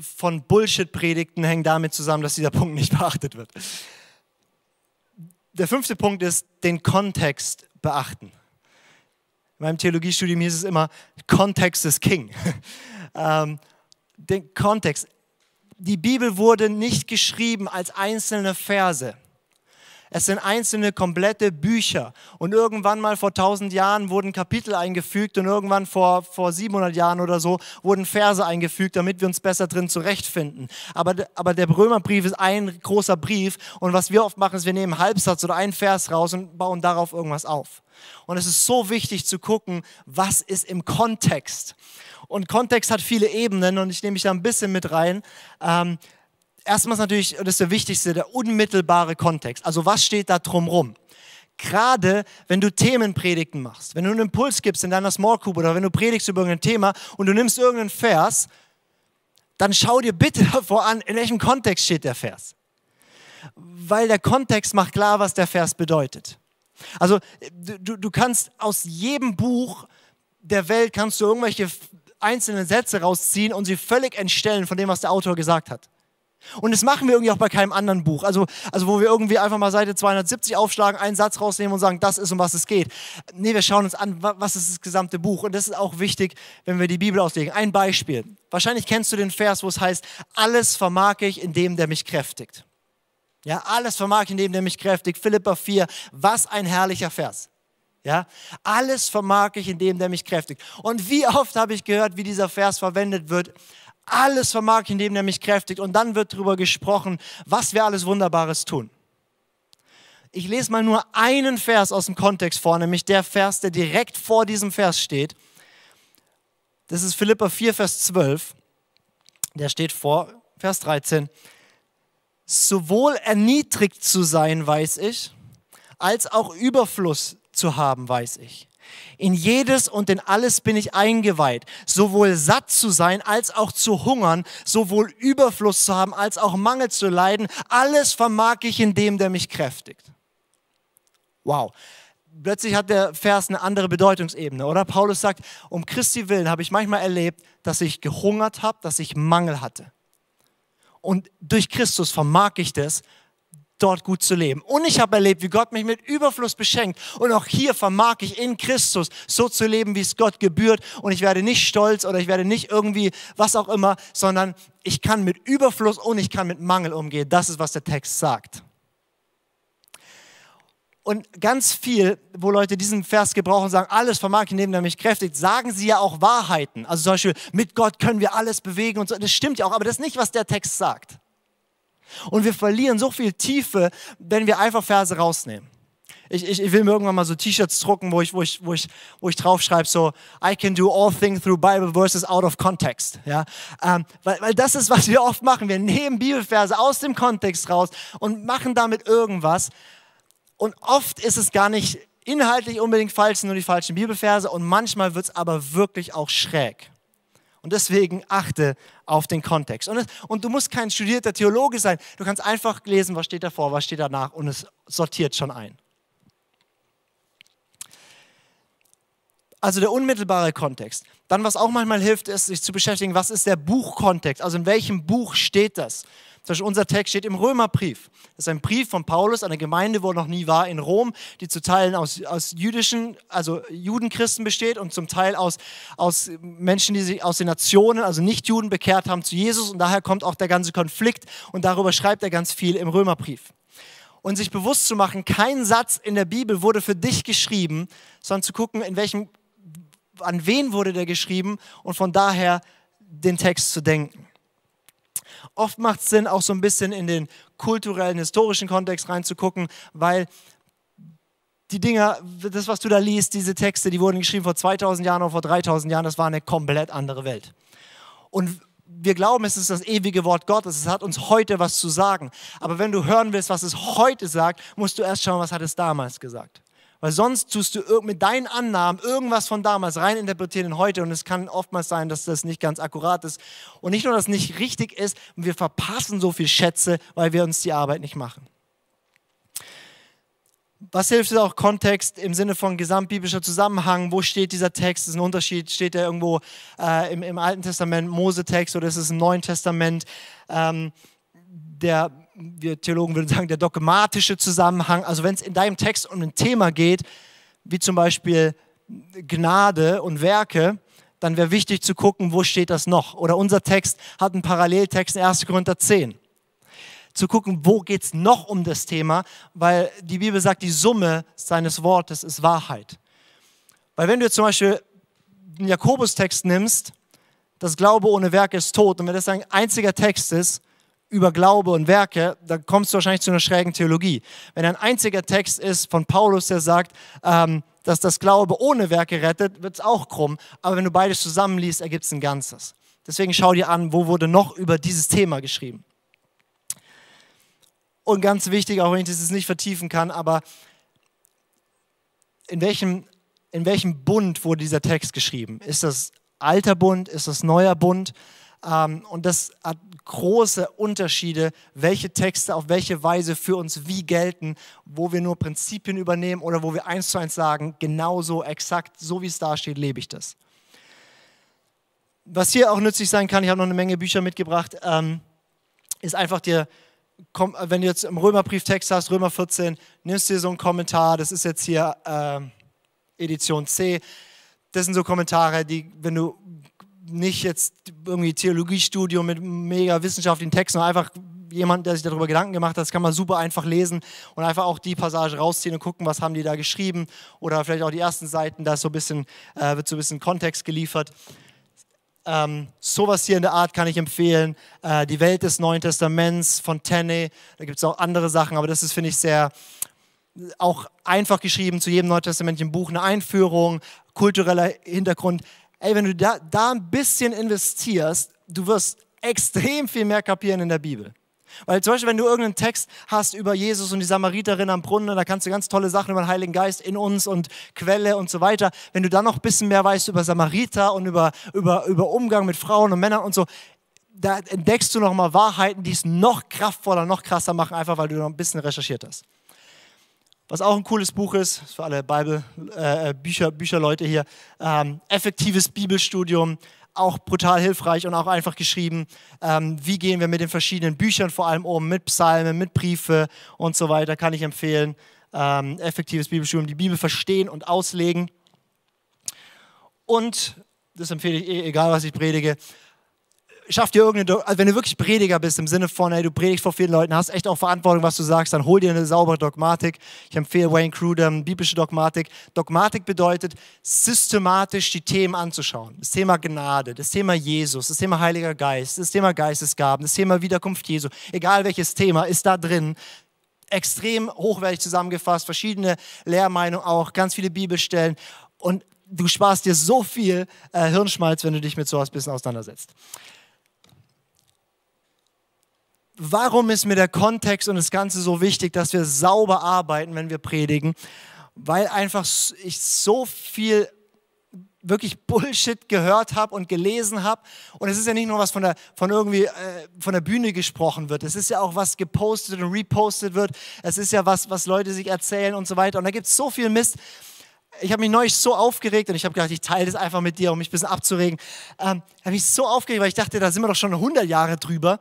von Bullshit-Predigten hängen damit zusammen, dass dieser Punkt nicht beachtet wird. Der fünfte Punkt ist, den Kontext beachten. In meinem Theologiestudium hieß es immer, Kontext ist King. ähm, den Kontext. Die Bibel wurde nicht geschrieben als einzelne Verse. Es sind einzelne komplette Bücher. Und irgendwann mal vor 1000 Jahren wurden Kapitel eingefügt und irgendwann vor, vor 700 Jahren oder so wurden Verse eingefügt, damit wir uns besser drin zurechtfinden. Aber, aber der Römerbrief ist ein großer Brief und was wir oft machen, ist, wir nehmen einen Halbsatz oder einen Vers raus und bauen darauf irgendwas auf. Und es ist so wichtig zu gucken, was ist im Kontext. Und Kontext hat viele Ebenen und ich nehme mich da ein bisschen mit rein. Ähm, erstmal natürlich, das ist der wichtigste, der unmittelbare Kontext. Also was steht da drumrum? Gerade wenn du Themenpredigten machst, wenn du einen Impuls gibst in deiner Small Group oder wenn du predigst über irgendein Thema und du nimmst irgendeinen Vers, dann schau dir bitte davor an, in welchem Kontext steht der Vers. Weil der Kontext macht klar, was der Vers bedeutet. Also du, du kannst aus jedem Buch der Welt kannst du irgendwelche einzelnen Sätze rausziehen und sie völlig entstellen von dem, was der Autor gesagt hat. Und das machen wir irgendwie auch bei keinem anderen Buch. Also, also wo wir irgendwie einfach mal Seite 270 aufschlagen, einen Satz rausnehmen und sagen, das ist, um was es geht. Nee, wir schauen uns an, was ist das gesamte Buch. Und das ist auch wichtig, wenn wir die Bibel auslegen. Ein Beispiel. Wahrscheinlich kennst du den Vers, wo es heißt, alles vermag ich in dem, der mich kräftigt. Ja, alles vermag ich in dem, der mich kräftigt. Philippa 4, was ein herrlicher Vers. Ja, alles vermag ich in dem, der mich kräftigt. Und wie oft habe ich gehört, wie dieser Vers verwendet wird, alles vermag indem er mich kräftigt. Und dann wird darüber gesprochen, was wir alles Wunderbares tun. Ich lese mal nur einen Vers aus dem Kontext vor, nämlich der Vers, der direkt vor diesem Vers steht. Das ist Philippa 4, Vers 12. Der steht vor, Vers 13. Sowohl erniedrigt zu sein, weiß ich, als auch Überfluss zu haben, weiß ich. In jedes und in alles bin ich eingeweiht, sowohl satt zu sein als auch zu hungern, sowohl Überfluss zu haben als auch Mangel zu leiden. Alles vermag ich in dem, der mich kräftigt. Wow. Plötzlich hat der Vers eine andere Bedeutungsebene, oder? Paulus sagt, um Christi willen habe ich manchmal erlebt, dass ich gehungert habe, dass ich Mangel hatte. Und durch Christus vermag ich das, dort gut zu leben. Und ich habe erlebt, wie Gott mich mit Überfluss beschenkt. Und auch hier vermag ich in Christus so zu leben, wie es Gott gebührt. Und ich werde nicht stolz oder ich werde nicht irgendwie was auch immer, sondern ich kann mit Überfluss und ich kann mit Mangel umgehen. Das ist, was der Text sagt. Und ganz viel, wo Leute diesen Vers gebrauchen sagen, alles vermag ich, indem er mich kräftigt, sagen sie ja auch Wahrheiten. Also zum Beispiel, mit Gott können wir alles bewegen und so. Das stimmt ja auch, aber das ist nicht, was der Text sagt. Und wir verlieren so viel Tiefe, wenn wir einfach Verse rausnehmen. Ich, ich, ich will mir irgendwann mal so T-Shirts drucken, wo ich, wo ich, wo ich, wo ich draufschreibe, so, I can do all things through Bible verses out of context. Ja? Ähm, weil, weil das ist, was wir oft machen. Wir nehmen Bibelverse aus dem Kontext raus und machen damit irgendwas. Und oft ist es gar nicht inhaltlich unbedingt falsch, nur die falschen Bibelverse. Und manchmal wird es aber wirklich auch schräg. Und deswegen achte auf den Kontext. Und, und, du musst kein studierter Theologe sein. Du kannst einfach lesen, was steht davor, was steht danach und es sortiert schon ein. Also der unmittelbare Kontext. Dann, was auch manchmal hilft, ist, sich zu beschäftigen, was ist der Buchkontext? Also in welchem Buch steht das? Zum Beispiel unser Text steht im Römerbrief. Das ist ein Brief von Paulus an eine Gemeinde, wo er noch nie war, in Rom, die zu Teilen aus, aus jüdischen, also Judenchristen besteht und zum Teil aus, aus Menschen, die sich aus den Nationen, also Nicht-Juden, bekehrt haben zu Jesus. Und daher kommt auch der ganze Konflikt und darüber schreibt er ganz viel im Römerbrief. Und sich bewusst zu machen, kein Satz in der Bibel wurde für dich geschrieben, sondern zu gucken, in welchem, an wen wurde der geschrieben und von daher den Text zu denken. Oft macht es Sinn, auch so ein bisschen in den kulturellen, historischen Kontext reinzugucken, weil die Dinger, das, was du da liest, diese Texte, die wurden geschrieben vor 2000 Jahren oder vor 3000 Jahren, das war eine komplett andere Welt. Und wir glauben, es ist das ewige Wort Gottes, es hat uns heute was zu sagen. Aber wenn du hören willst, was es heute sagt, musst du erst schauen, was hat es damals gesagt. Weil sonst tust du mit deinen Annahmen irgendwas von damals rein interpretieren in heute und es kann oftmals sein, dass das nicht ganz akkurat ist. Und nicht nur, dass es nicht richtig ist, wir verpassen so viel Schätze, weil wir uns die Arbeit nicht machen. Was hilft es auch Kontext im Sinne von gesamtbiblischer Zusammenhang? Wo steht dieser Text? Ist ein Unterschied. Steht er irgendwo äh, im, im, Alten Testament, Mose-Text, oder ist es im Neuen Testament? Ähm, der, wir Theologen würden sagen, der dogmatische Zusammenhang. Also wenn es in deinem Text um ein Thema geht, wie zum Beispiel Gnade und Werke, dann wäre wichtig zu gucken, wo steht das noch. Oder unser Text hat einen Paralleltext in 1. Korinther 10 zu gucken, wo geht es noch um das Thema, weil die Bibel sagt, die Summe seines Wortes ist Wahrheit. Weil wenn du zum Beispiel einen Jakobus-Text nimmst, das Glaube ohne Werke ist tot, und wenn das ein einziger Text ist über Glaube und Werke, dann kommst du wahrscheinlich zu einer schrägen Theologie. Wenn ein einziger Text ist von Paulus, der sagt, ähm, dass das Glaube ohne Werke rettet, wird es auch krumm. Aber wenn du beides zusammenliest, ergibt es ein Ganzes. Deswegen schau dir an, wo wurde noch über dieses Thema geschrieben. Und ganz wichtig, auch wenn ich das nicht vertiefen kann, aber in welchem, in welchem Bund wurde dieser Text geschrieben? Ist das alter Bund? Ist das neuer Bund? Ähm, und das hat große Unterschiede, welche Texte auf welche Weise für uns wie gelten, wo wir nur Prinzipien übernehmen oder wo wir eins zu eins sagen, genauso exakt, so wie es da steht, lebe ich das. Was hier auch nützlich sein kann, ich habe noch eine Menge Bücher mitgebracht, ähm, ist einfach dir wenn du jetzt im Römerbrieftext hast, Römer 14, nimmst du dir so einen Kommentar, das ist jetzt hier äh, Edition C. Das sind so Kommentare, die, wenn du nicht jetzt irgendwie Theologiestudium mit mega wissenschaftlichen Texten, sondern einfach jemand, der sich darüber Gedanken gemacht hat, das kann man super einfach lesen und einfach auch die Passage rausziehen und gucken, was haben die da geschrieben oder vielleicht auch die ersten Seiten, da so äh, wird so ein bisschen Kontext geliefert. Ähm, sowas hier in der Art kann ich empfehlen. Äh, die Welt des Neuen Testaments von Tenney. Da gibt es auch andere Sachen, aber das ist, finde ich, sehr auch einfach geschrieben zu jedem neutestamentlichen Buch. Eine Einführung, kultureller Hintergrund. Ey, wenn du da, da ein bisschen investierst, du wirst extrem viel mehr kapieren in der Bibel. Weil zum Beispiel, wenn du irgendeinen Text hast über Jesus und die Samariterin am Brunnen, da kannst du ganz tolle Sachen über den Heiligen Geist in uns und Quelle und so weiter. Wenn du dann noch ein bisschen mehr weißt über Samariter und über, über, über Umgang mit Frauen und Männern und so, da entdeckst du nochmal Wahrheiten, die es noch kraftvoller, noch krasser machen, einfach weil du noch ein bisschen recherchiert hast. Was auch ein cooles Buch ist, für alle Bible, äh, Bücher, Bücherleute hier, ähm, effektives Bibelstudium, auch brutal hilfreich und auch einfach geschrieben, ähm, wie gehen wir mit den verschiedenen Büchern vor allem um, mit Psalmen, mit Briefe und so weiter, kann ich empfehlen. Ähm, effektives Bibelstudium, die Bibel verstehen und auslegen. Und, das empfehle ich eh, egal was ich predige, schaff dir irgendeine, also wenn du wirklich Prediger bist, im Sinne von, hey, du predigst vor vielen Leuten, hast echt auch Verantwortung, was du sagst, dann hol dir eine saubere Dogmatik. Ich empfehle Wayne Cruder, biblische Dogmatik. Dogmatik bedeutet, systematisch die Themen anzuschauen. Das Thema Gnade, das Thema Jesus, das Thema Heiliger Geist, das Thema Geistesgaben, das Thema Wiederkunft Jesu. Egal welches Thema ist da drin. Extrem hochwertig zusammengefasst, verschiedene Lehrmeinungen auch, ganz viele Bibelstellen. Und du sparst dir so viel äh, Hirnschmalz, wenn du dich mit sowas ein bisschen auseinandersetzt warum ist mir der Kontext und das Ganze so wichtig, dass wir sauber arbeiten, wenn wir predigen? Weil einfach ich so viel wirklich Bullshit gehört habe und gelesen habe. Und es ist ja nicht nur was von der, von irgendwie, äh, von der Bühne gesprochen wird. Es ist ja auch was gepostet und repostet wird. Es ist ja was, was Leute sich erzählen und so weiter. Und da gibt es so viel Mist. Ich habe mich neulich so aufgeregt und ich habe gedacht, ich teile das einfach mit dir, um mich ein bisschen abzuregen. Ähm, habe mich so aufgeregt, weil ich dachte, da sind wir doch schon 100 Jahre drüber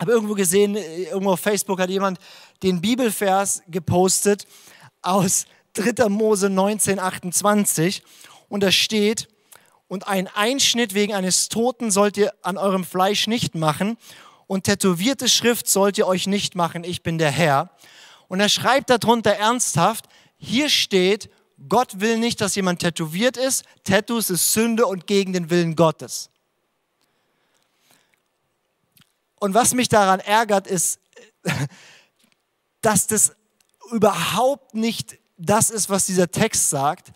habe irgendwo gesehen, äh, irgendwo auf Facebook hat jemand den Bibelvers gepostet aus 3. Mose 1928 und da steht, und ein Einschnitt wegen eines Toten sollt ihr an eurem Fleisch nicht machen und tätowierte Schrift sollt ihr euch nicht machen, ich bin der Herr. Und er schreibt darunter ernsthaft, hier steht, Gott will nicht, dass jemand tätowiert ist, Tattoos ist Sünde und gegen den Willen Gottes. Und was mich daran ärgert, ist, dass das überhaupt nicht das ist, was dieser Text sagt.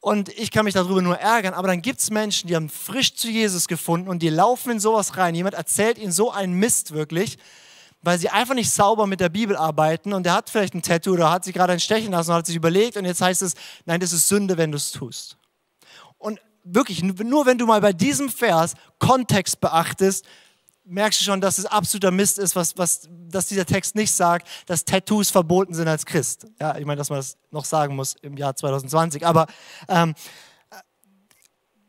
Und ich kann mich darüber nur ärgern, aber dann gibt es Menschen, die haben frisch zu Jesus gefunden und die laufen in sowas rein. Jemand erzählt ihnen so einen Mist wirklich, weil sie einfach nicht sauber mit der Bibel arbeiten und der hat vielleicht ein Tattoo oder hat sich gerade ein Stechen lassen und hat sich überlegt und jetzt heißt es, nein, das ist Sünde, wenn du es tust. Und wirklich, nur wenn du mal bei diesem Vers Kontext beachtest, merkst du schon, dass es absoluter Mist ist, was, was, dass dieser Text nicht sagt, dass Tattoos verboten sind als Christ. Ja, ich meine, dass man das noch sagen muss im Jahr 2020. Aber ähm,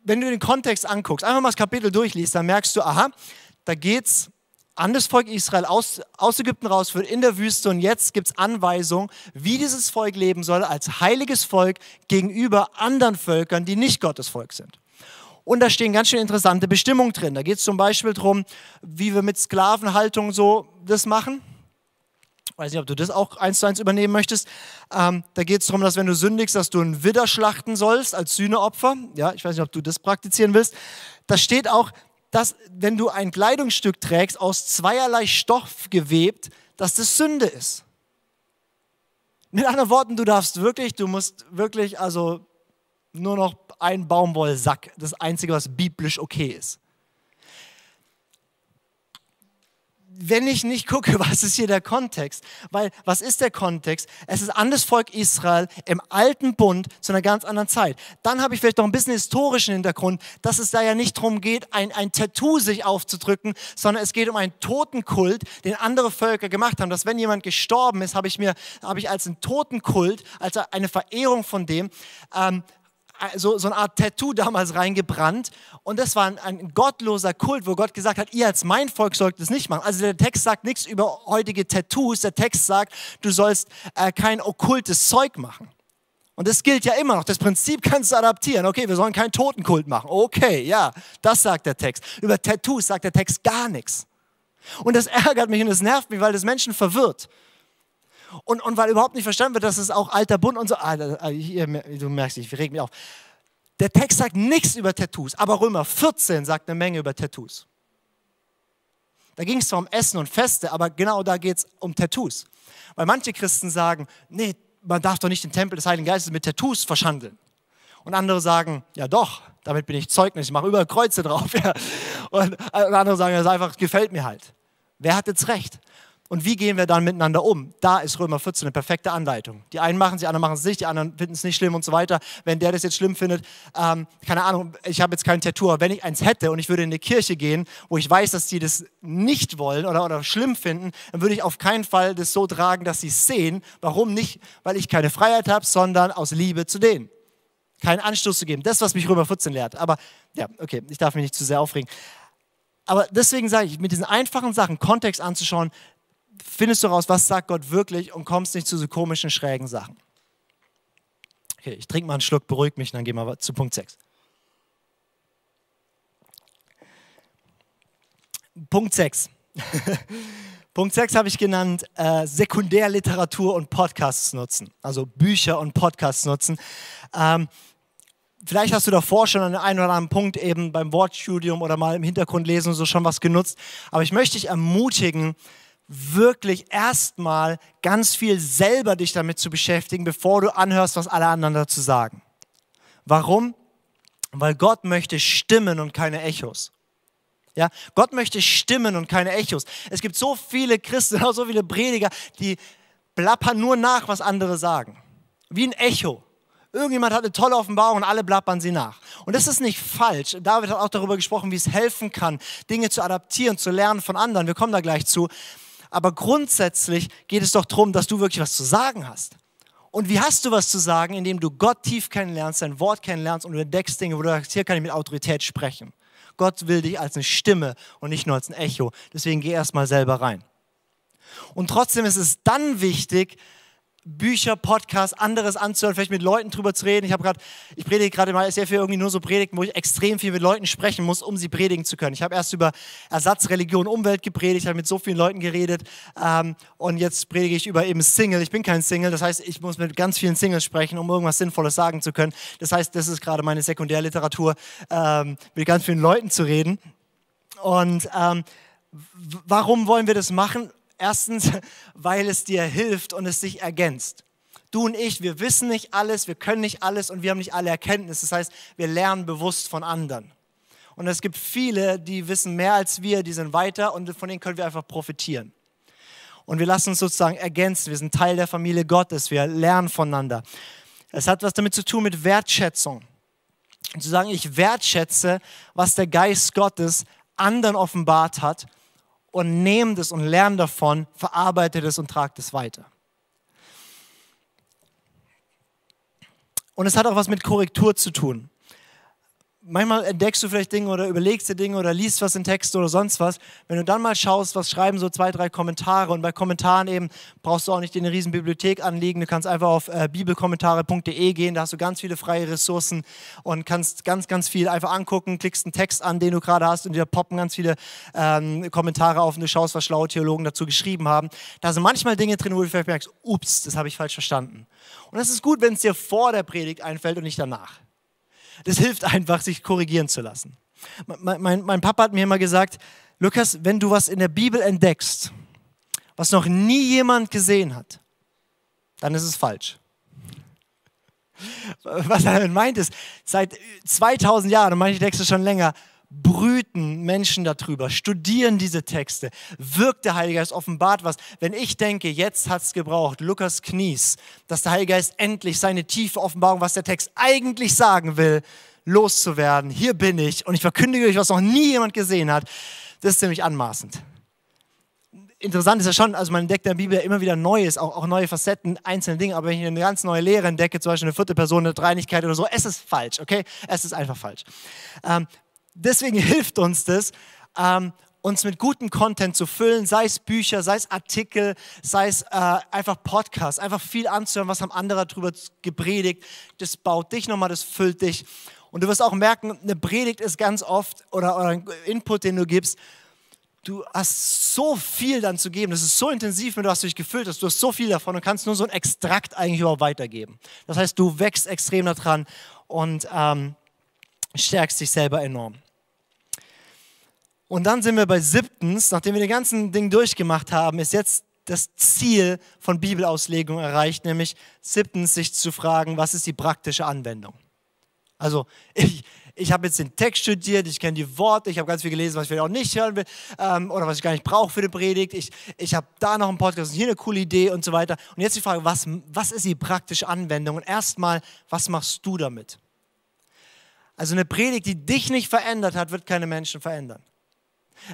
wenn du den Kontext anguckst, einfach mal das Kapitel durchliest, dann merkst du, aha, da geht's an das Volk Israel aus, aus Ägypten rausführt, in der Wüste und jetzt gibt es Anweisungen, wie dieses Volk leben soll als heiliges Volk gegenüber anderen Völkern, die nicht Gottes Volk sind. Und da stehen ganz schön interessante Bestimmungen drin. Da geht es zum Beispiel darum, wie wir mit Sklavenhaltung so das machen. Ich weiß nicht, ob du das auch eins zu eins übernehmen möchtest. Ähm, da geht es darum, dass wenn du sündigst, dass du einen Widder schlachten sollst als Sühneopfer. Ja, ich weiß nicht, ob du das praktizieren willst. Da steht auch, dass wenn du ein Kleidungsstück trägst, aus zweierlei Stoff gewebt, dass das Sünde ist. Mit anderen Worten, du darfst wirklich, du musst wirklich, also nur noch ein Baumwollsack, das Einzige, was biblisch okay ist. wenn ich nicht gucke, was ist hier der Kontext? Weil, was ist der Kontext? Es ist an das Volk Israel im alten Bund zu einer ganz anderen Zeit. Dann habe ich vielleicht noch ein bisschen historischen Hintergrund, dass es da ja nicht darum geht, ein, ein Tattoo sich aufzudrücken, sondern es geht um einen Totenkult, den andere Völker gemacht haben. Dass wenn jemand gestorben ist, habe ich mir, habe ich als einen Totenkult, als eine Verehrung von dem, ähm, so, so eine Art Tattoo damals reingebrannt. Und das war ein, ein, gottloser Kult, wo Gott gesagt hat, ihr als mein Volk sollt das nicht machen. Also der Text sagt nichts über heutige Tattoos. Der Text sagt, du sollst äh, kein okkultes Zeug machen. Und das gilt ja immer noch. Das Prinzip kannst du adaptieren. Okay, wir sollen keinen Totenkult machen. Okay, ja, das sagt der Text. Über Tattoos sagt der Text gar nichts. Und das ärgert mich und das nervt mich, weil das Menschen verwirrt. Und, und weil überhaupt nicht verstanden wird, dass es auch alter Bund und so, ah, ah du merkst, ich reg mich auf. Der Text sagt nichts über Tattoos, aber Römer 14 sagt eine Menge über Tattoos. Da ging es zwar um Essen und Feste, aber genau da geht es um Tattoos. Weil manche Christen sagen, nee, man darf doch nicht den Tempel des Heiligen Geistes mit Tattoos verschandeln. Und andere sagen, ja doch, damit bin ich Zeugnis, ich mache überall Kreuze drauf. Ja. Und andere sagen, das einfach gefällt mir halt. Wer hat jetzt recht? Und wie gehen wir dann miteinander um? Da ist Römer 14 eine perfekte Anleitung. Die einen machen es, die anderen machen es nicht, die anderen finden es nicht schlimm und so weiter. Wenn der das jetzt schlimm findet, ähm, keine Ahnung, ich habe jetzt kein Tattoo, aber wenn ich eins hätte und ich würde in eine Kirche gehen, wo ich weiß, dass die das nicht wollen oder, oder schlimm finden, dann würde ich auf keinen Fall das so tragen, dass sie es sehen. Warum nicht? Weil ich keine Freiheit habe, sondern aus Liebe zu denen. Keinen Anstoß zu geben. Das, was mich Römer 14 lehrt. Aber ja, okay, ich darf mich nicht zu sehr aufregen. Aber deswegen sage ich, mit diesen einfachen Sachen Kontext anzuschauen, findest du raus, was sagt Gott wirklich und kommst nicht zu so komischen, schrägen Sachen. Okay, ich trinke mal einen Schluck, beruhig mich, dann gehen wir zu Punkt 6. Punkt 6. Punkt 6 habe ich genannt, äh, Sekundärliteratur und Podcasts nutzen. Also Bücher und Podcasts nutzen. Ähm, vielleicht hast du davor schon an einem oder anderen Punkt eben beim Wortstudium oder mal im Hintergrund lesen so schon was genutzt. Aber ich möchte dich ermutigen, wirklich erstmal ganz viel selber dich damit zu beschäftigen, bevor du anhörst, was alle anderen dazu sagen. Warum? Weil Gott möchte Stimmen und keine Echos. Ja, Gott möchte Stimmen und keine Echos. Es gibt so viele Christen, so viele Prediger, die plappern nur nach, was andere sagen. Wie ein Echo. Irgendjemand hat eine tolle Offenbarung und alle blappern sie nach. Und das ist nicht falsch. David hat auch darüber gesprochen, wie es helfen kann, Dinge zu adaptieren, zu lernen von anderen. Wir kommen da gleich zu. Aber grundsätzlich geht es doch darum, dass du wirklich was zu sagen hast. Und wie hast du was zu sagen, indem du Gott tief kennenlernst, sein Wort kennenlernst und du entdeckst Dinge, wo du sagst, hier kann ich mit Autorität sprechen. Gott will dich als eine Stimme und nicht nur als ein Echo. Deswegen geh erstmal selber rein. Und trotzdem ist es dann wichtig, Bücher, Podcasts, anderes anzuhören, vielleicht mit Leuten drüber zu reden. Ich habe gerade, ich predige gerade mal sehr viel irgendwie nur so Predigten, wo ich extrem viel mit Leuten sprechen muss, um sie predigen zu können. Ich habe erst über Ersatzreligion, Umwelt gepredigt, habe mit so vielen Leuten geredet ähm, und jetzt predige ich über eben Single. Ich bin kein Single, das heißt, ich muss mit ganz vielen Singles sprechen, um irgendwas Sinnvolles sagen zu können. Das heißt, das ist gerade meine Sekundärliteratur, ähm, mit ganz vielen Leuten zu reden. Und ähm, warum wollen wir das machen? Erstens, weil es dir hilft und es sich ergänzt. Du und ich, wir wissen nicht alles, wir können nicht alles und wir haben nicht alle Erkenntnisse. Das heißt, wir lernen bewusst von anderen. Und es gibt viele, die wissen mehr als wir, die sind weiter und von denen können wir einfach profitieren. Und wir lassen uns sozusagen ergänzen. Wir sind Teil der Familie Gottes. Wir lernen voneinander. Es hat was damit zu tun mit Wertschätzung. Und zu sagen, ich wertschätze, was der Geist Gottes anderen offenbart hat und nehme das und lerne davon, verarbeite das und trage das weiter. Und es hat auch was mit Korrektur zu tun manchmal entdeckst du vielleicht Dinge oder überlegst dir Dinge oder liest was in Texten oder sonst was. Wenn du dann mal schaust, was schreiben so zwei, drei Kommentare und bei Kommentaren eben brauchst du auch nicht in eine riesen Bibliothek anliegen. Du kannst einfach auf äh, bibelkommentare.de gehen, da hast du ganz viele freie Ressourcen und kannst ganz, ganz viel einfach angucken, klickst einen Text an, den du gerade hast und dir poppen ganz viele ähm, Kommentare auf und du schaust, was schlaue Theologen dazu geschrieben haben. Da sind manchmal Dinge drin, wo du vielleicht merkst, ups, das habe ich falsch verstanden. Und das ist gut, wenn es dir vor der Predigt einfällt und nicht danach. Das hilft einfach, sich korrigieren zu lassen. Mein, mein, mein Papa hat mir immer gesagt, Lukas, wenn du was in der Bibel entdeckst, was noch nie jemand gesehen hat, dann ist es falsch. Was er meint ist, seit 2000 Jahren, und manche Texte schon länger, brüten Menschen darüber, studieren diese Texte, wirkt der Heilige Geist, offenbart was. Wenn ich denke, jetzt hat es gebraucht, Lukas Knies, dass der Heilige Geist endlich seine tiefe Offenbarung, was der Text eigentlich sagen will, loszuwerden. Hier bin ich und ich verkündige euch, was noch nie jemand gesehen hat. Das ist ziemlich anmaßend. Interessant ist ja schon, also man entdeckt in der Bibel immer wieder Neues, auch, auch neue Facetten, einzelne Dinge, aber wenn ich eine ganz neue Lehre entdecke, zum Beispiel eine vierte Person, eine Dreinigkeit oder so, es ist falsch, okay? Es ist einfach falsch. Ähm, deswegen hilft uns das, ähm, uns mit gutem Content zu füllen, sei es Bücher, sei es Artikel, sei es äh, einfach Podcasts, einfach viel anzuhören, was haben andere darüber gepredigt. Das baut dich nochmal, das füllt dich. Und du wirst auch merken, eine Predigt ist ganz oft oder, oder ein Input, den du gibst, du hast so viel dann zu geben. Das ist so intensiv, wenn du hast dich gefüllt hast. Du hast so viel davon und kannst nur so ein Extrakt eigentlich überhaupt weitergeben. Das heißt, du wächst extrem daran und ähm, stärkst dich selber enorm. Und dann sind wir bei siebtens, nachdem wir den ganzen Ding durchgemacht haben, ist jetzt das Ziel von Bibelauslegung erreicht, nämlich siebtens sich zu fragen, was ist die praktische Anwendung? Also ich, ich habe jetzt den Text studiert, ich kenne die Worte, ich habe ganz viel gelesen, was ich vielleicht auch nicht hören will ähm, oder was ich gar nicht brauche für die Predigt. Ich, ich habe da noch einen Podcast und hier eine coole Idee und so weiter. Und jetzt die Frage, was, was ist die praktische Anwendung? Und erstmal, was machst du damit? Also eine Predigt, die dich nicht verändert hat, wird keine Menschen verändern.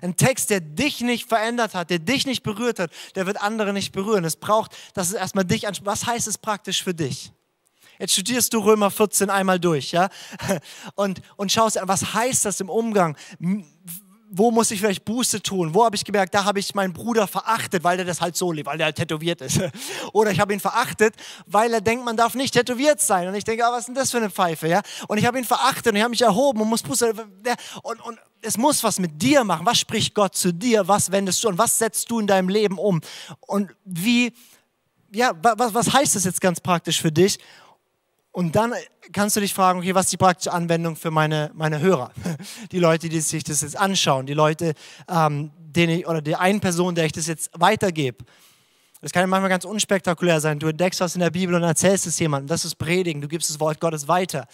Ein Text, der dich nicht verändert hat, der dich nicht berührt hat, der wird andere nicht berühren. Es braucht, dass es erstmal dich anspricht. Was heißt es praktisch für dich? Jetzt studierst du Römer 14 einmal durch, ja? Und, und schaust, was heißt das im Umgang? Wo muss ich vielleicht Buße tun? Wo habe ich gemerkt, da habe ich meinen Bruder verachtet, weil er das halt so lebt, weil er halt tätowiert ist. Oder ich habe ihn verachtet, weil er denkt, man darf nicht tätowiert sein. Und ich denke, ah, was ist denn das für eine Pfeife? Ja? Und ich habe ihn verachtet und ich habe mich erhoben und muss Buße. Und, und es muss was mit dir machen. Was spricht Gott zu dir? Was wendest du und was setzt du in deinem Leben um? Und wie, ja, was, was heißt das jetzt ganz praktisch für dich? Und dann kannst du dich fragen, okay, was ist die praktische Anwendung für meine, meine Hörer? Die Leute, die sich das jetzt anschauen, die Leute, ähm, denen ich, oder die einen Person, der ich das jetzt weitergebe. Das kann ja manchmal ganz unspektakulär sein. Du entdeckst was in der Bibel und erzählst es jemandem. Das ist Predigen. Du gibst das Wort Gottes weiter.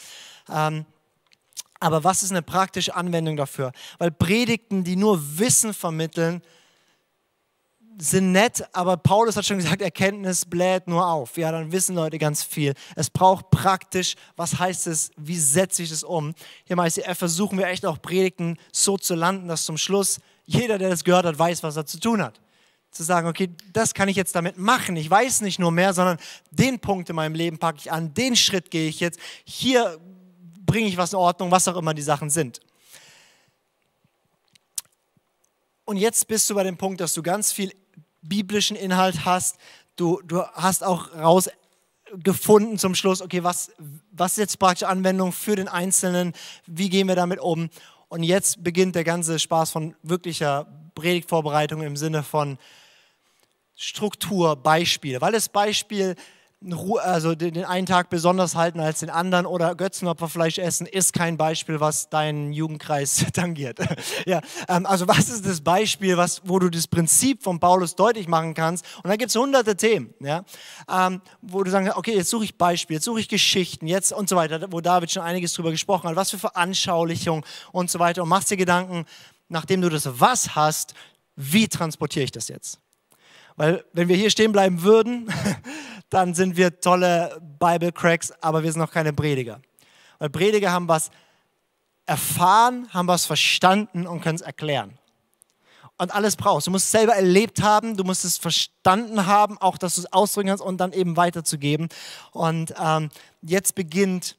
Ähm, aber was ist eine praktische Anwendung dafür? Weil Predigten, die nur Wissen vermitteln, sind nett, aber Paulus hat schon gesagt, Erkenntnis bläht nur auf. Ja, dann wissen Leute ganz viel. Es braucht praktisch, was heißt es, wie setze ich es um? Hier im ICF versuchen wir echt auch Predigten so zu landen, dass zum Schluss jeder, der das gehört hat, weiß, was er zu tun hat. Zu sagen, okay, das kann ich jetzt damit machen. Ich weiß nicht nur mehr, sondern den Punkt in meinem Leben packe ich an, den Schritt gehe ich jetzt. Hier bringe ich was in Ordnung, was auch immer die Sachen sind. Und jetzt bist du bei dem Punkt, dass du ganz viel biblischen Inhalt hast. Du, du hast auch rausgefunden zum Schluss, okay, was, was ist jetzt praktische Anwendung für den Einzelnen? Wie gehen wir damit um? Und jetzt beginnt der ganze Spaß von wirklicher Predigtvorbereitung im Sinne von Struktur, Beispiele. Weil das Beispiel also den einen Tag besonders halten als den anderen oder Götzenopferfleisch essen, ist kein Beispiel, was deinen Jugendkreis tangiert. ja, ähm, also was ist das Beispiel, was, wo du das Prinzip von Paulus deutlich machen kannst? Und da gibt es hunderte Themen, ja, ähm, wo du sagst, okay, jetzt suche ich Beispiele, jetzt suche ich Geschichten, jetzt und so weiter, wo David schon einiges drüber gesprochen hat, was für Veranschaulichung und so weiter und machst dir Gedanken, nachdem du das Was hast, wie transportiere ich das jetzt? Weil wenn wir hier stehen bleiben würden, dann sind wir tolle Bible Cracks, aber wir sind noch keine Prediger. Weil Prediger haben was erfahren, haben was verstanden und können es erklären. Und alles brauchst. Du musst es selber erlebt haben, du musst es verstanden haben, auch dass du es ausdrücken kannst und dann eben weiterzugeben. Und ähm, jetzt beginnt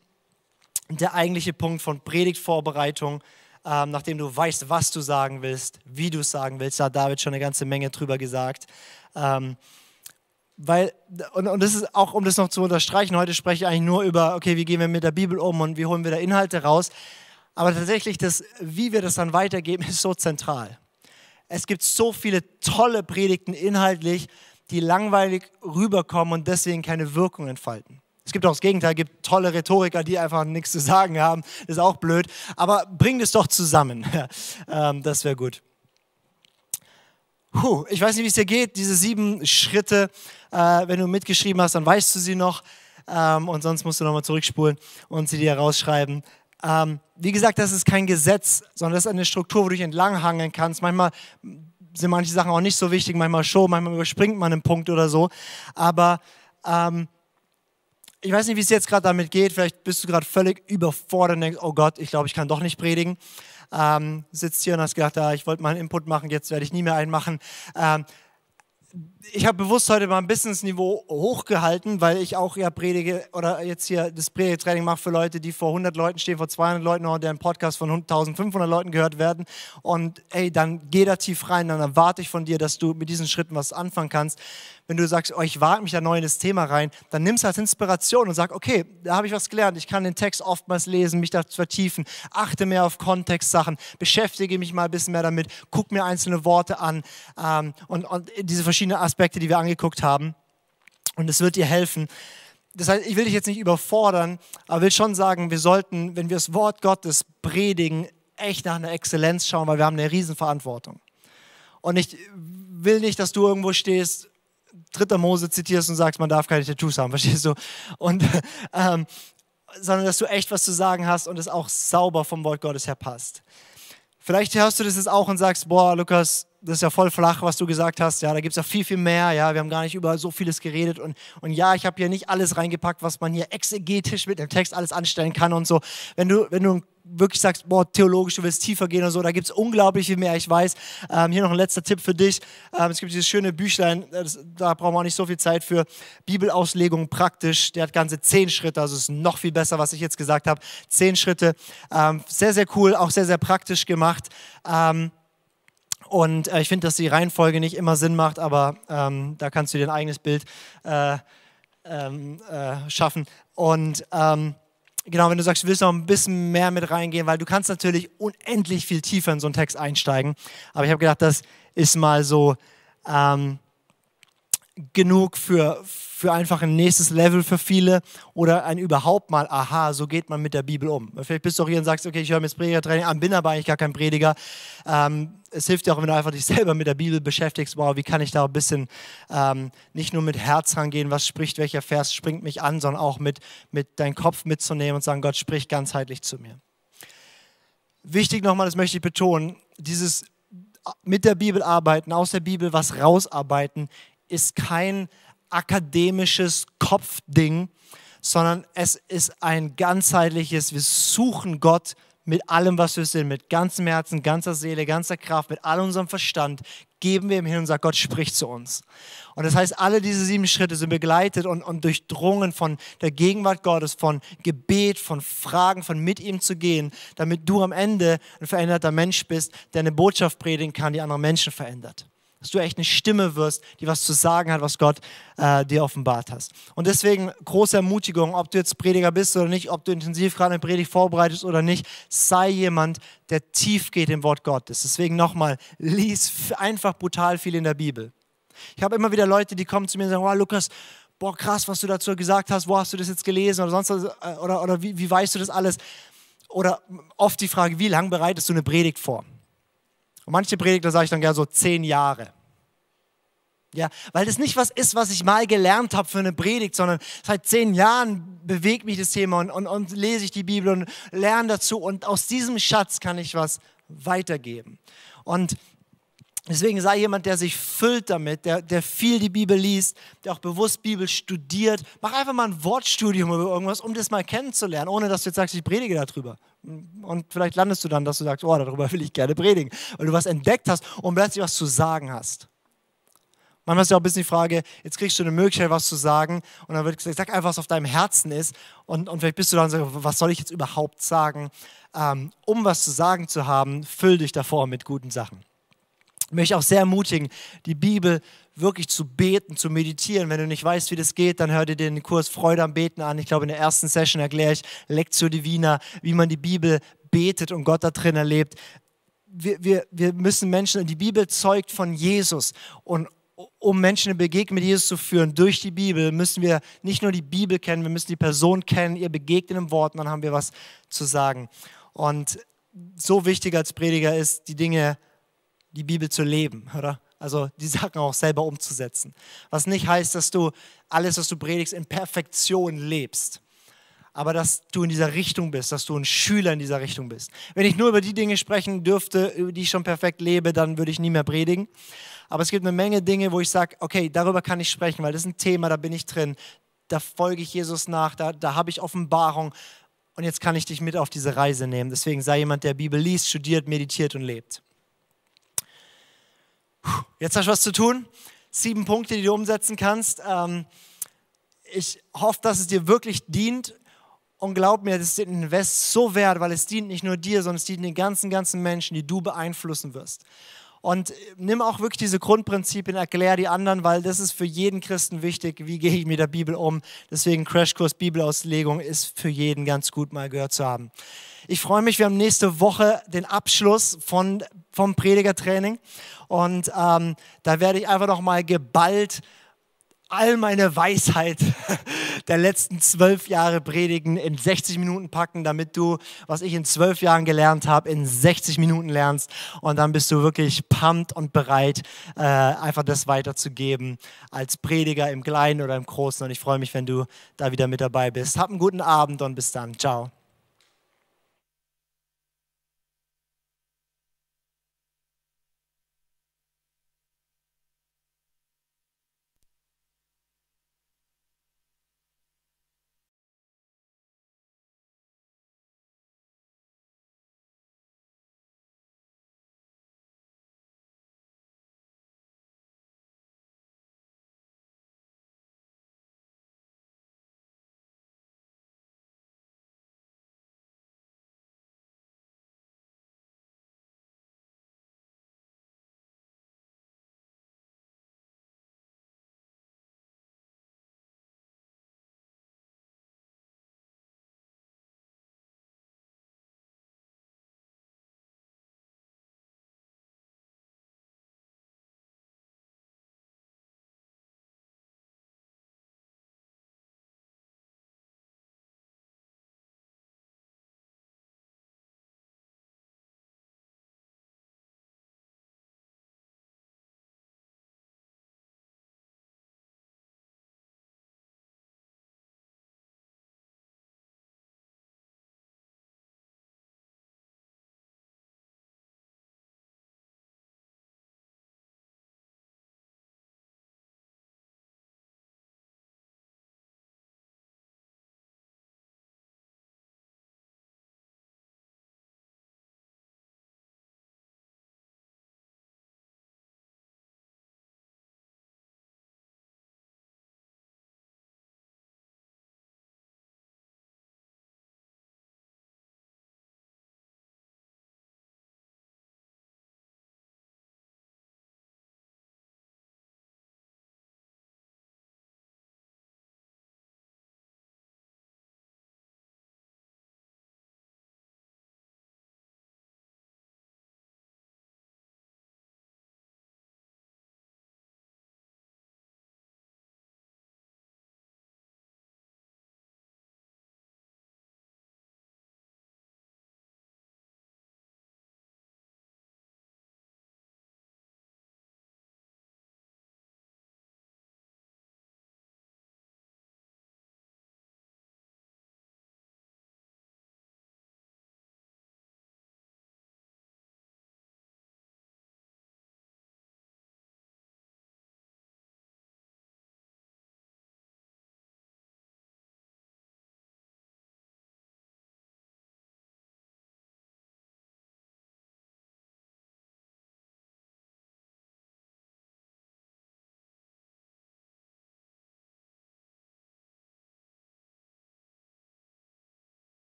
der eigentliche Punkt von Predigtvorbereitung, ähm, nachdem du weißt, was du sagen willst, wie du es sagen willst. Da hat David schon eine ganze Menge drüber gesagt. Ähm, weil, und, und das ist auch, um das noch zu unterstreichen, heute spreche ich eigentlich nur über, okay, wie gehen wir mit der Bibel um und wie holen wir da Inhalte raus. Aber tatsächlich, das, wie wir das dann weitergeben, ist so zentral. Es gibt so viele tolle Predigten inhaltlich, die langweilig rüberkommen und deswegen keine Wirkung entfalten. Es gibt auch das Gegenteil, es gibt tolle Rhetoriker, die einfach nichts zu sagen haben. Das ist auch blöd. Aber bringt es doch zusammen. Ähm, das wäre gut. Puh, ich weiß nicht, wie es dir geht, diese sieben Schritte. Äh, wenn du mitgeschrieben hast, dann weißt du sie noch. Ähm, und sonst musst du nochmal zurückspulen und sie dir herausschreiben. Ähm, wie gesagt, das ist kein Gesetz, sondern das ist eine Struktur, wo du dich entlanghangeln kannst. Manchmal sind manche Sachen auch nicht so wichtig, manchmal schon, manchmal überspringt man einen Punkt oder so. Aber ähm, ich weiß nicht, wie es jetzt gerade damit geht. Vielleicht bist du gerade völlig überfordert und denkst, oh Gott, ich glaube, ich kann doch nicht predigen. Ähm, sitzt hier und hast gedacht, ah, ich wollte mal einen Input machen, jetzt werde ich nie mehr einen machen. Ähm, ich habe bewusst heute mal ein bisschen das Niveau hochgehalten, weil ich auch ja predige oder jetzt hier das Predigtraining mache für Leute, die vor 100 Leuten stehen, vor 200 Leuten oder deren Podcast von 1500 Leuten gehört werden. Und ey, dann geh da tief rein, dann erwarte ich von dir, dass du mit diesen Schritten was anfangen kannst wenn du sagst, oh, ich wage mich da neu in das Thema rein, dann nimm es als Inspiration und sag, okay, da habe ich was gelernt. Ich kann den Text oftmals lesen, mich da vertiefen, achte mehr auf Kontextsachen, beschäftige mich mal ein bisschen mehr damit, guck mir einzelne Worte an ähm, und, und diese verschiedenen Aspekte, die wir angeguckt haben. Und es wird dir helfen. Das heißt, ich will dich jetzt nicht überfordern, aber will schon sagen, wir sollten, wenn wir das Wort Gottes predigen, echt nach einer Exzellenz schauen, weil wir haben eine Riesenverantwortung. Und ich will nicht, dass du irgendwo stehst dritter Mose zitierst und sagst, man darf keine Tattoos haben, verstehst du? Und, ähm, sondern dass du echt was zu sagen hast und es auch sauber vom Wort Gottes her passt. Vielleicht hörst du das jetzt auch und sagst, boah, Lukas, das ist ja voll flach, was du gesagt hast. Ja, da gibt es ja viel, viel mehr. Ja, wir haben gar nicht über so vieles geredet. Und, und ja, ich habe hier nicht alles reingepackt, was man hier exegetisch mit dem Text alles anstellen kann und so. Wenn du, wenn du wirklich sagst, boah, theologisch, du willst tiefer gehen oder so, da gibt es unglaublich viel mehr, ich weiß. Ähm, hier noch ein letzter Tipp für dich. Ähm, es gibt dieses schöne Büchlein, das, da brauchen wir auch nicht so viel Zeit für. Bibelauslegung praktisch, der hat ganze zehn Schritte, also ist noch viel besser, was ich jetzt gesagt habe. Zehn Schritte, ähm, sehr, sehr cool, auch sehr, sehr praktisch gemacht. Ähm, und äh, ich finde, dass die Reihenfolge nicht immer Sinn macht, aber ähm, da kannst du dir ein eigenes Bild äh, ähm, äh, schaffen. Und genau, wenn du sagst, du willst noch ein bisschen mehr mit reingehen, weil du kannst natürlich unendlich viel tiefer in so einen Text einsteigen. Aber ich habe gedacht, das ist mal so ähm, genug für, für einfach ein nächstes Level für viele oder ein überhaupt mal, aha, so geht man mit der Bibel um. Vielleicht bist du auch hier und sagst, okay, ich höre mir das Predigertraining an, bin aber eigentlich gar kein Prediger. Ähm, es hilft dir auch, wenn du einfach dich selber mit der Bibel beschäftigst, wow, wie kann ich da ein bisschen ähm, nicht nur mit Herz rangehen, was spricht, welcher Vers springt mich an, sondern auch mit, mit deinem Kopf mitzunehmen und sagen, Gott spricht ganzheitlich zu mir. Wichtig nochmal, das möchte ich betonen, dieses mit der Bibel arbeiten, aus der Bibel was rausarbeiten, ist kein akademisches Kopfding, sondern es ist ein ganzheitliches, wir suchen Gott mit allem, was wir sind, mit ganzem Herzen, ganzer Seele, ganzer Kraft, mit all unserem Verstand, geben wir ihm hin und sagen, Gott spricht zu uns. Und das heißt, alle diese sieben Schritte sind begleitet und, und durchdrungen von der Gegenwart Gottes, von Gebet, von Fragen, von mit ihm zu gehen, damit du am Ende ein veränderter Mensch bist, der eine Botschaft predigen kann, die andere Menschen verändert dass du echt eine Stimme wirst, die was zu sagen hat, was Gott äh, dir offenbart hast. Und deswegen große Ermutigung, ob du jetzt Prediger bist oder nicht, ob du intensiv gerade eine Predigt vorbereitest oder nicht, sei jemand, der tief geht im Wort Gottes. Deswegen nochmal, lies einfach brutal viel in der Bibel. Ich habe immer wieder Leute, die kommen zu mir und sagen, wow, Lukas, boah, krass, was du dazu gesagt hast, wo hast du das jetzt gelesen oder sonst was, äh, oder, oder wie, wie weißt du das alles? Oder oft die Frage, wie lange bereitest du eine Predigt vor? Und manche Prediger sage ich dann gerne so zehn Jahre. Ja, weil das nicht was ist, was ich mal gelernt habe für eine Predigt, sondern seit zehn Jahren bewegt mich das Thema und, und, und lese ich die Bibel und lerne dazu und aus diesem Schatz kann ich was weitergeben. Und Deswegen sei jemand, der sich füllt damit, der, der viel die Bibel liest, der auch bewusst Bibel studiert. Mach einfach mal ein Wortstudium über irgendwas, um das mal kennenzulernen, ohne dass du jetzt sagst, ich predige darüber. Und vielleicht landest du dann, dass du sagst, oh, darüber will ich gerne predigen, weil du was entdeckt hast und plötzlich was zu sagen hast. Manchmal ist ja auch ein bisschen die Frage, jetzt kriegst du eine Möglichkeit, was zu sagen und dann wird gesagt, sag einfach, was auf deinem Herzen ist und, und vielleicht bist du dann so, was soll ich jetzt überhaupt sagen? Ähm, um was zu sagen zu haben, füll dich davor mit guten Sachen. Ich möchte auch sehr ermutigen, die Bibel wirklich zu beten, zu meditieren. Wenn du nicht weißt, wie das geht, dann hör dir den Kurs Freude am Beten an. Ich glaube, in der ersten Session erkläre ich Lectio Divina, wie man die Bibel betet und Gott da drin erlebt. Wir, wir, wir müssen Menschen, die Bibel zeugt von Jesus und um Menschen eine Begegnung mit Jesus zu führen durch die Bibel, müssen wir nicht nur die Bibel kennen, wir müssen die Person kennen, ihr begegnen im Wort, und dann haben wir was zu sagen. Und so wichtig als Prediger ist, die Dinge die Bibel zu leben, oder? Also die Sachen auch selber umzusetzen. Was nicht heißt, dass du alles, was du predigst, in Perfektion lebst. Aber dass du in dieser Richtung bist, dass du ein Schüler in dieser Richtung bist. Wenn ich nur über die Dinge sprechen dürfte, über die ich schon perfekt lebe, dann würde ich nie mehr predigen. Aber es gibt eine Menge Dinge, wo ich sage, okay, darüber kann ich sprechen, weil das ist ein Thema, da bin ich drin. Da folge ich Jesus nach, da, da habe ich Offenbarung. Und jetzt kann ich dich mit auf diese Reise nehmen. Deswegen sei jemand, der Bibel liest, studiert, meditiert und lebt. Jetzt hast du was zu tun. Sieben Punkte, die du umsetzen kannst. Ähm, ich hoffe, dass es dir wirklich dient. Und glaub mir, das ist den Invest so wert, weil es dient nicht nur dir, sondern es dient den ganzen, ganzen Menschen, die du beeinflussen wirst. Und nimm auch wirklich diese Grundprinzipien, erklär die anderen, weil das ist für jeden Christen wichtig. Wie gehe ich mit der Bibel um? Deswegen Crashkurs Bibelauslegung ist für jeden ganz gut mal gehört zu haben. Ich freue mich, wir haben nächste Woche den Abschluss von, vom Predigertraining und ähm, da werde ich einfach noch mal geballt all meine Weisheit der letzten zwölf Jahre predigen, in 60 Minuten packen, damit du, was ich in zwölf Jahren gelernt habe, in 60 Minuten lernst. Und dann bist du wirklich pumped und bereit, äh, einfach das weiterzugeben als Prediger im Kleinen oder im Großen. Und ich freue mich, wenn du da wieder mit dabei bist. Hab einen guten Abend und bis dann. Ciao.